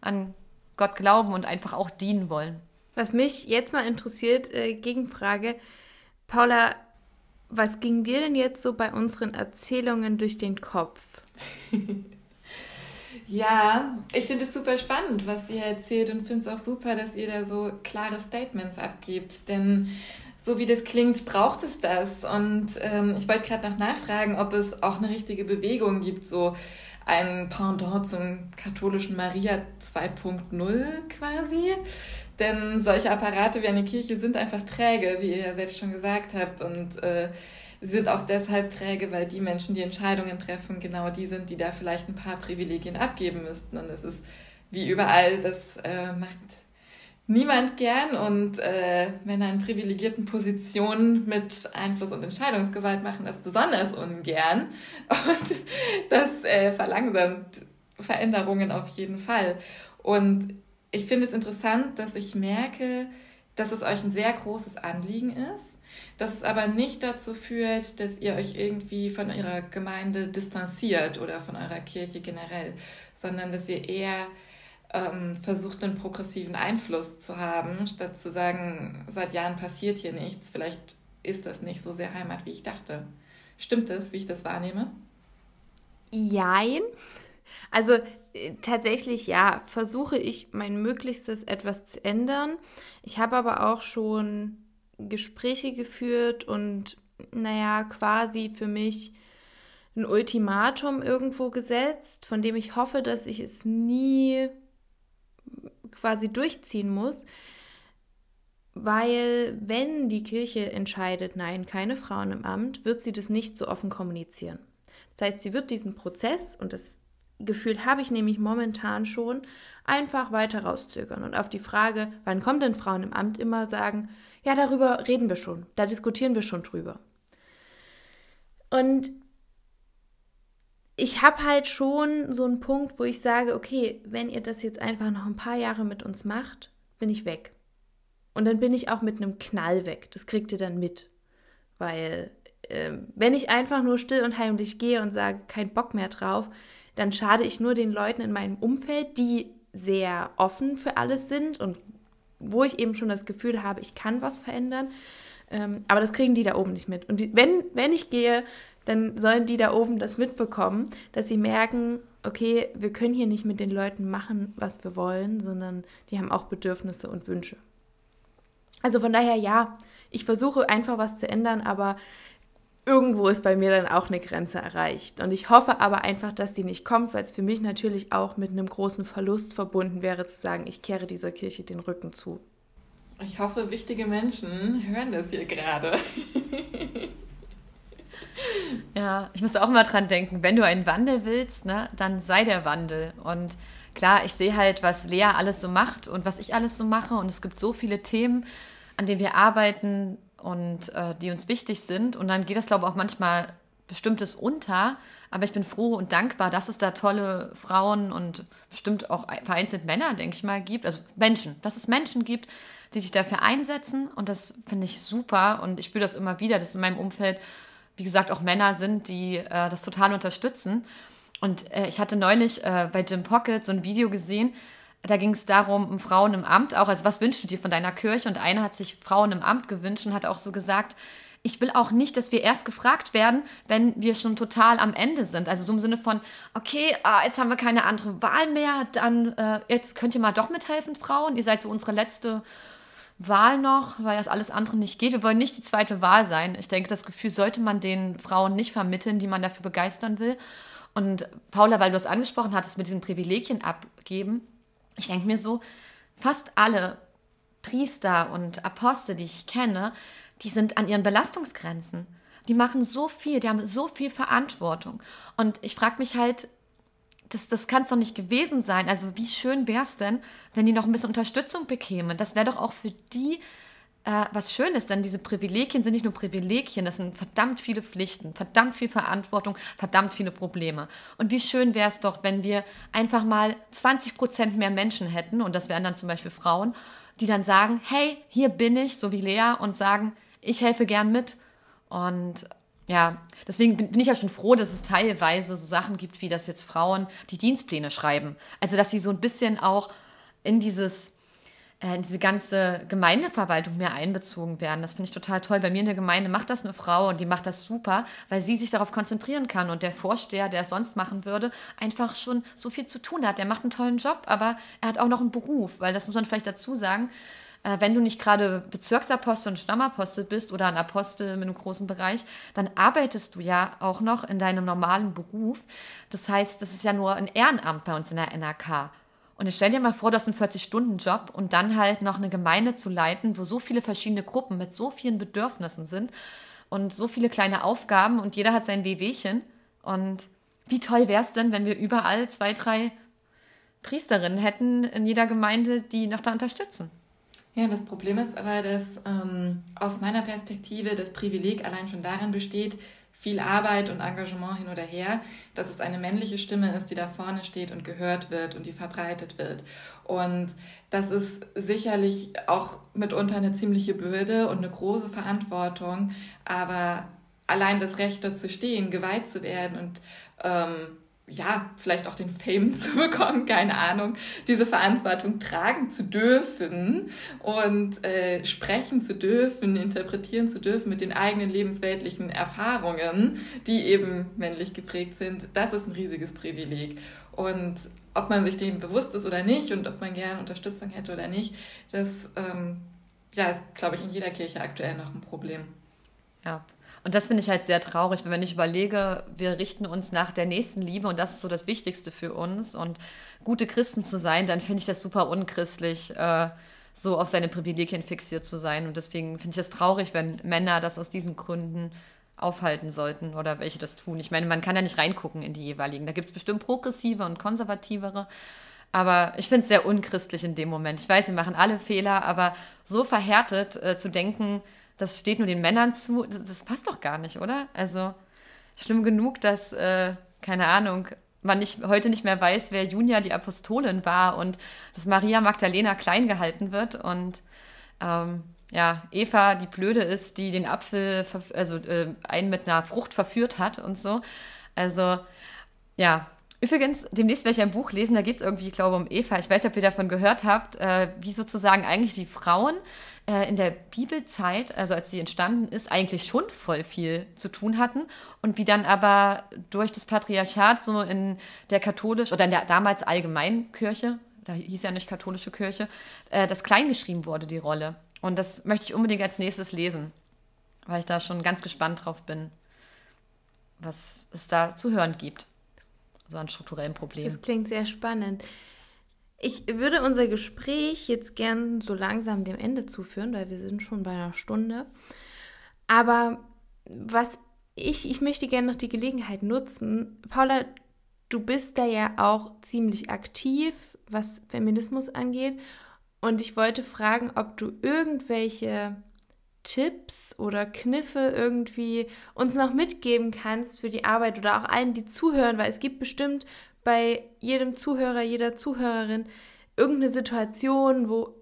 an Gott glauben und einfach auch dienen wollen. Was mich jetzt mal interessiert, äh, Gegenfrage, Paula, was ging dir denn jetzt so bei unseren Erzählungen durch den Kopf? ja, ich finde es super spannend, was ihr erzählt und finde es auch super, dass ihr da so klare Statements abgibt. Denn so wie das klingt, braucht es das. Und ähm, ich wollte gerade noch nachfragen, ob es auch eine richtige Bewegung gibt, so ein Pendant zum katholischen Maria 2.0 quasi. Denn solche Apparate wie eine Kirche sind einfach träge, wie ihr ja selbst schon gesagt habt. Und äh, sind auch deshalb träge, weil die Menschen, die Entscheidungen treffen, genau die sind, die da vielleicht ein paar Privilegien abgeben müssten. Und es ist wie überall, das äh, macht niemand gern und äh, Männer in privilegierten Positionen mit Einfluss und Entscheidungsgewalt machen das besonders ungern und das äh, verlangsamt Veränderungen auf jeden Fall. Und ich finde es interessant, dass ich merke, dass es euch ein sehr großes Anliegen ist, dass es aber nicht dazu führt, dass ihr euch irgendwie von eurer Gemeinde distanziert oder von eurer Kirche generell, sondern dass ihr eher ähm, versucht, einen progressiven Einfluss zu haben, statt zu sagen, seit Jahren passiert hier nichts, vielleicht ist das nicht so sehr Heimat, wie ich dachte. Stimmt das, wie ich das wahrnehme? Jein. Also tatsächlich ja, versuche ich mein Möglichstes etwas zu ändern. Ich habe aber auch schon Gespräche geführt und naja, quasi für mich ein Ultimatum irgendwo gesetzt, von dem ich hoffe, dass ich es nie quasi durchziehen muss, weil wenn die Kirche entscheidet, nein, keine Frauen im Amt, wird sie das nicht so offen kommunizieren. Das heißt, sie wird diesen Prozess, und das Gefühl habe ich nämlich momentan schon, einfach weiter rauszögern und auf die Frage, wann kommen denn Frauen im Amt, immer sagen, ja, darüber reden wir schon, da diskutieren wir schon drüber. Und ich habe halt schon so einen Punkt, wo ich sage, okay, wenn ihr das jetzt einfach noch ein paar Jahre mit uns macht, bin ich weg. Und dann bin ich auch mit einem Knall weg. Das kriegt ihr dann mit. Weil äh, wenn ich einfach nur still und heimlich gehe und sage, kein Bock mehr drauf, dann schade ich nur den Leuten in meinem Umfeld, die sehr offen für alles sind und wo ich eben schon das Gefühl habe, ich kann was verändern. Ähm, aber das kriegen die da oben nicht mit. Und die, wenn, wenn ich gehe, dann sollen die da oben das mitbekommen, dass sie merken, okay, wir können hier nicht mit den Leuten machen, was wir wollen, sondern die haben auch Bedürfnisse und Wünsche. Also von daher ja, ich versuche einfach was zu ändern, aber irgendwo ist bei mir dann auch eine Grenze erreicht. Und ich hoffe aber einfach, dass die nicht kommt, weil es für mich natürlich auch mit einem großen Verlust verbunden wäre, zu sagen, ich kehre dieser Kirche den Rücken zu. Ich hoffe, wichtige Menschen hören das hier gerade. Ja, ich muss auch mal dran denken, wenn du einen Wandel willst, ne, dann sei der Wandel. Und klar, ich sehe halt, was Lea alles so macht und was ich alles so mache. Und es gibt so viele Themen, an denen wir arbeiten und äh, die uns wichtig sind. Und dann geht das, glaube ich, auch manchmal bestimmtes unter. Aber ich bin froh und dankbar, dass es da tolle Frauen und bestimmt auch vereinzelt Männer, denke ich mal, gibt. Also Menschen, dass es Menschen gibt, die sich dafür einsetzen. Und das finde ich super. Und ich spüre das immer wieder, dass in meinem Umfeld wie gesagt, auch Männer sind, die äh, das total unterstützen. Und äh, ich hatte neulich äh, bei Jim Pocket so ein Video gesehen, da ging es darum, um Frauen im Amt auch, also was wünschst du dir von deiner Kirche? Und eine hat sich Frauen im Amt gewünscht und hat auch so gesagt, ich will auch nicht, dass wir erst gefragt werden, wenn wir schon total am Ende sind. Also so im Sinne von, okay, ah, jetzt haben wir keine andere Wahl mehr, dann äh, jetzt könnt ihr mal doch mithelfen, Frauen. Ihr seid so unsere letzte Wahl noch, weil das alles andere nicht geht. Wir wollen nicht die zweite Wahl sein. Ich denke, das Gefühl sollte man den Frauen nicht vermitteln, die man dafür begeistern will. Und Paula, weil du es angesprochen hattest mit diesen Privilegien abgeben, ich denke mir so, fast alle Priester und Apostel, die ich kenne, die sind an ihren Belastungsgrenzen. Die machen so viel, die haben so viel Verantwortung. Und ich frage mich halt, das, das kann es doch nicht gewesen sein. Also wie schön wäre es denn, wenn die noch ein bisschen Unterstützung bekämen. Das wäre doch auch für die äh, was Schönes, denn diese Privilegien sind nicht nur Privilegien, das sind verdammt viele Pflichten, verdammt viel Verantwortung, verdammt viele Probleme. Und wie schön wäre es doch, wenn wir einfach mal 20 Prozent mehr Menschen hätten, und das wären dann zum Beispiel Frauen, die dann sagen, hey, hier bin ich, so wie Lea, und sagen, ich helfe gern mit. Und ja, deswegen bin, ich ja schon froh, dass es teilweise so Sachen gibt, wie dass jetzt Frauen die Dienstpläne schreiben. Also, dass sie so ein bisschen auch in dieses äh, in diese ganze Gemeindeverwaltung mehr einbezogen werden. Das finde ich total toll. Bei mir in der Gemeinde macht das eine Frau und die macht das super, weil sie sich darauf konzentrieren kann und der Vorsteher, der es sonst machen würde, einfach schon so viel zu tun hat. Der macht einen tollen Job, aber er hat auch noch einen Beruf, weil das muss man vielleicht dazu sagen. äh, wenn du nicht gerade Bezirksapostel und Stammapostel bist oder ein Apostel mit einem großen Bereich, dann arbeitest du ja auch noch in deinem normalen Beruf. Das heißt, das ist ja nur ein Ehrenamt bei uns in der NRK. Und ich stell dir mal vor, du hast einen 40-Stunden-Job und dann halt noch eine Gemeinde zu leiten, wo so viele verschiedene Gruppen mit so vielen Bedürfnissen sind und so viele kleine Aufgaben und jeder hat sein Wehwehchen. Und wie toll wäre es denn, wenn wir überall zwei, drei Priesterinnen hätten in jeder Gemeinde, die noch da unterstützen? Ja, das Problem ist aber, dass ähm, aus meiner Perspektive das Privileg allein schon darin besteht, viel Arbeit und Engagement hin oder her, dass es eine männliche Stimme ist, die da vorne steht und gehört wird und die verbreitet wird. Und das ist sicherlich auch mitunter eine ziemliche Bürde und eine große Verantwortung, aber allein das Recht dort zu stehen, geweiht zu werden und ähm, ja, vielleicht auch den Fame zu bekommen, keine Ahnung, diese Verantwortung tragen zu dürfen und äh, sprechen zu dürfen, interpretieren zu dürfen mit den eigenen lebensweltlichen Erfahrungen, die eben männlich geprägt sind, das ist ein riesiges Privileg. Und ob man sich dem bewusst ist oder nicht und ob man gerne Unterstützung hätte oder nicht, das ähm, ja, ist, glaube ich, in jeder Kirche aktuell noch ein Problem. Ja, und das finde ich halt sehr traurig, wenn ich überlege, wir richten uns nach der nächsten Liebe und das ist so das Wichtigste für uns. Und gute Christen zu sein, dann finde ich das super unchristlich, äh, so auf seine Privilegien fixiert zu sein. Und deswegen finde ich es traurig, wenn Männer das aus diesen Gründen aufhalten sollten oder welche das tun. Ich meine, man kann ja nicht reingucken in die jeweiligen. Da gibt es bestimmt progressive und konservativere. Aber ich finde es sehr unchristlich in dem Moment. Ich weiß, wir machen alle Fehler, aber so verhärtet äh, zu denken, das steht nur den Männern zu, das, das passt doch gar nicht, oder? Also schlimm genug, dass, äh, keine Ahnung, man nicht, heute nicht mehr weiß, wer Junia die Apostolin war und dass Maria Magdalena klein gehalten wird und ähm, ja, Eva die Blöde ist, die den Apfel, also äh, einen mit einer Frucht verführt hat und so. Also, ja. Übrigens, demnächst werde ich ein Buch lesen, da geht es irgendwie, ich glaube, um Eva. Ich weiß nicht, ob ihr davon gehört habt, äh, wie sozusagen eigentlich die Frauen äh, in der Bibelzeit, also als sie entstanden ist, eigentlich schon voll viel zu tun hatten und wie dann aber durch das Patriarchat so in der katholisch oder in der damals allgemeinen Kirche, da hieß ja nicht katholische Kirche, äh, das kleingeschrieben wurde, die Rolle. Und das möchte ich unbedingt als nächstes lesen, weil ich da schon ganz gespannt drauf bin, was es da zu hören gibt. So an strukturellen Problemen. Das klingt sehr spannend. Ich würde unser Gespräch jetzt gern so langsam dem Ende zuführen, weil wir sind schon bei einer Stunde. Aber was ich, ich möchte gerne noch die Gelegenheit nutzen. Paula, du bist da ja auch ziemlich aktiv, was Feminismus angeht. Und ich wollte fragen, ob du irgendwelche Tipps oder Kniffe irgendwie uns noch mitgeben kannst für die Arbeit oder auch allen, die zuhören, weil es gibt bestimmt bei jedem Zuhörer, jeder Zuhörerin irgendeine Situation, wo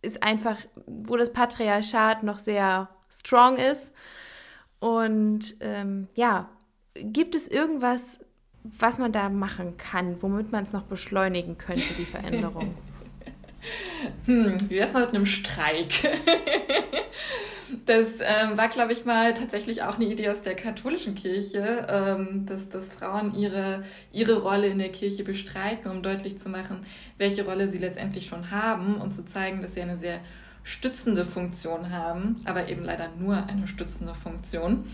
es einfach, wo das Patriarchat noch sehr strong ist. Und ähm, ja, gibt es irgendwas, was man da machen kann, womit man es noch beschleunigen könnte, die Veränderung? hm, wie wär's mal mit einem Streik? Das ähm, war, glaube ich, mal tatsächlich auch eine Idee aus der katholischen Kirche, ähm, dass, dass Frauen ihre, ihre Rolle in der Kirche bestreiten, um deutlich zu machen, welche Rolle sie letztendlich schon haben und zu zeigen, dass sie eine sehr stützende Funktion haben, aber eben leider nur eine stützende Funktion.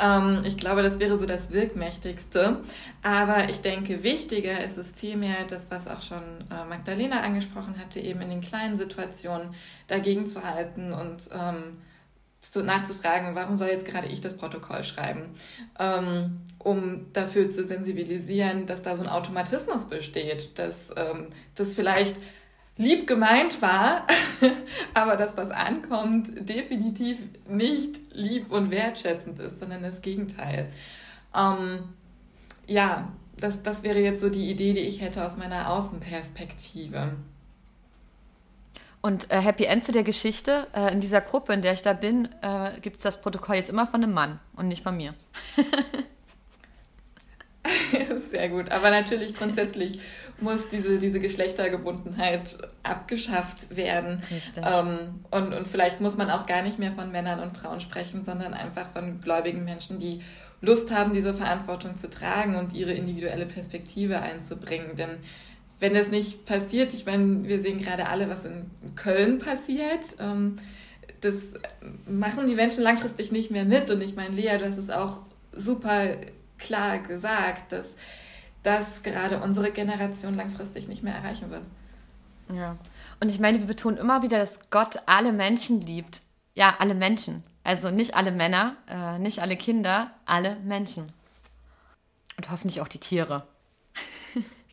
Ähm, ich glaube, das wäre so das Wirkmächtigste. Aber ich denke, wichtiger ist es vielmehr das, was auch schon äh, Magdalena angesprochen hatte, eben in den kleinen Situationen dagegen zu halten und ähm, nachzufragen, warum soll jetzt gerade ich das Protokoll schreiben, ähm, um dafür zu sensibilisieren, dass da so ein Automatismus besteht, dass ähm, das vielleicht lieb gemeint war, aber das, was ankommt, definitiv nicht lieb und wertschätzend ist, sondern das Gegenteil. Ähm, ja, das, das wäre jetzt so die Idee, die ich hätte aus meiner Außenperspektive. Und äh, Happy End zu der Geschichte. Äh, in dieser Gruppe, in der ich da bin, äh, gibt es das Protokoll jetzt immer von einem Mann und nicht von mir. Sehr gut. Aber natürlich grundsätzlich muss diese, diese Geschlechtergebundenheit abgeschafft werden. Ähm, und, und vielleicht muss man auch gar nicht mehr von Männern und Frauen sprechen, sondern einfach von gläubigen Menschen, die Lust haben, diese Verantwortung zu tragen und ihre individuelle Perspektive einzubringen. Denn wenn das nicht passiert, ich meine, wir sehen gerade alle, was in Köln passiert. Ähm, das machen die Menschen langfristig nicht mehr mit. Und ich meine, Lea, du hast es auch super klar gesagt, dass das gerade unsere Generation langfristig nicht mehr erreichen wird. Ja. Und ich meine, wir betonen immer wieder, dass Gott alle Menschen liebt. Ja, alle Menschen. Also nicht alle Männer, äh, nicht alle Kinder, alle Menschen. Und hoffentlich auch die Tiere.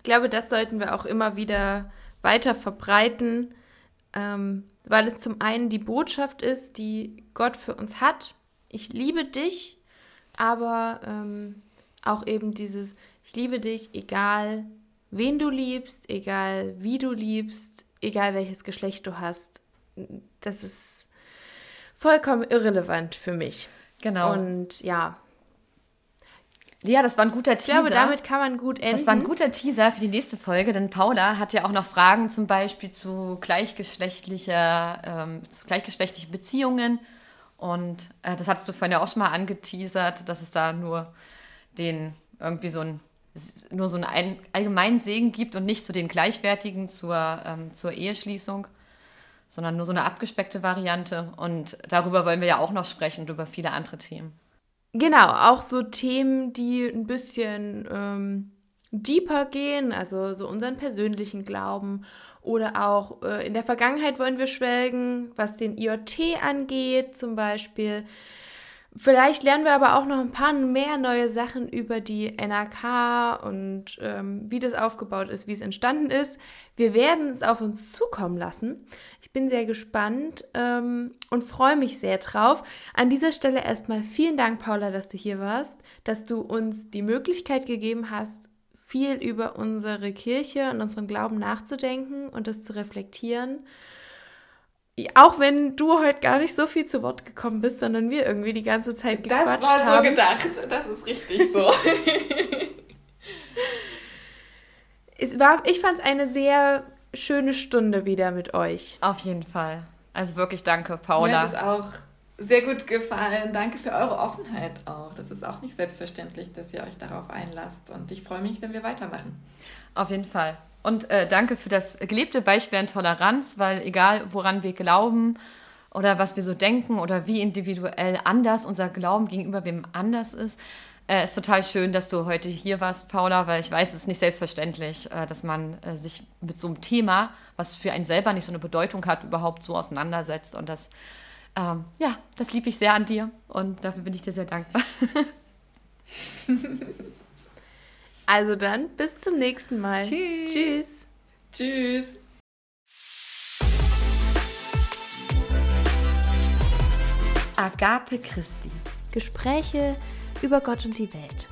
Ich glaube, das sollten wir auch immer wieder weiter verbreiten, ähm, weil es zum einen die Botschaft ist, die Gott für uns hat. Ich liebe dich, aber ähm, auch eben dieses, ich liebe dich, egal wen du liebst, egal wie du liebst, egal welches Geschlecht du hast. Das ist vollkommen irrelevant für mich. Genau. Und ja, ja, das war ein guter Teaser. Ich glaube, damit kann man gut enden. Das war ein guter Teaser für die nächste Folge, denn Paula hat ja auch noch Fragen zum Beispiel zu gleichgeschlechtlicher, ähm, zu gleichgeschlechtlichen Beziehungen. Und äh, das hattest du vorhin ja auch schon mal angeteasert, dass es da nur den irgendwie so ein nur so einen allgemeinen Segen gibt und nicht zu den gleichwertigen zur, ähm, zur Eheschließung, sondern nur so eine abgespeckte Variante. Und darüber wollen wir ja auch noch sprechen und über viele andere Themen. Genau, auch so Themen, die ein bisschen ähm, deeper gehen, also so unseren persönlichen Glauben oder auch äh, in der Vergangenheit wollen wir schwelgen, was den IoT angeht zum Beispiel. Vielleicht lernen wir aber auch noch ein paar mehr neue Sachen über die NRK und ähm, wie das aufgebaut ist, wie es entstanden ist. Wir werden es auf uns zukommen lassen. Ich bin sehr gespannt ähm, und freue mich sehr drauf. An dieser Stelle erstmal vielen Dank, Paula, dass du hier warst, dass du uns die Möglichkeit gegeben hast, viel über unsere Kirche und unseren Glauben nachzudenken und das zu reflektieren auch wenn du heute gar nicht so viel zu Wort gekommen bist, sondern wir irgendwie die ganze Zeit gequatscht haben. Das war so gedacht. Das ist richtig so. es war, ich fand es eine sehr schöne Stunde wieder mit euch. Auf jeden Fall. Also wirklich danke, Paula. Mir hat es auch sehr gut gefallen. Danke für eure Offenheit auch. Das ist auch nicht selbstverständlich, dass ihr euch darauf einlasst. Und ich freue mich, wenn wir weitermachen. Auf jeden Fall. Und äh, danke für das gelebte Beispiel an Toleranz, weil egal woran wir glauben oder was wir so denken oder wie individuell anders unser Glauben gegenüber wem anders ist, äh, ist total schön, dass du heute hier warst, Paula, weil ich weiß, es ist nicht selbstverständlich, äh, dass man äh, sich mit so einem Thema, was für einen selber nicht so eine Bedeutung hat, überhaupt so auseinandersetzt. Und das, ähm, ja, das liebe ich sehr an dir und dafür bin ich dir sehr dankbar. Also dann, bis zum nächsten Mal. Tschüss. Tschüss. Tschüss. Agape Christi. Gespräche über Gott und die Welt.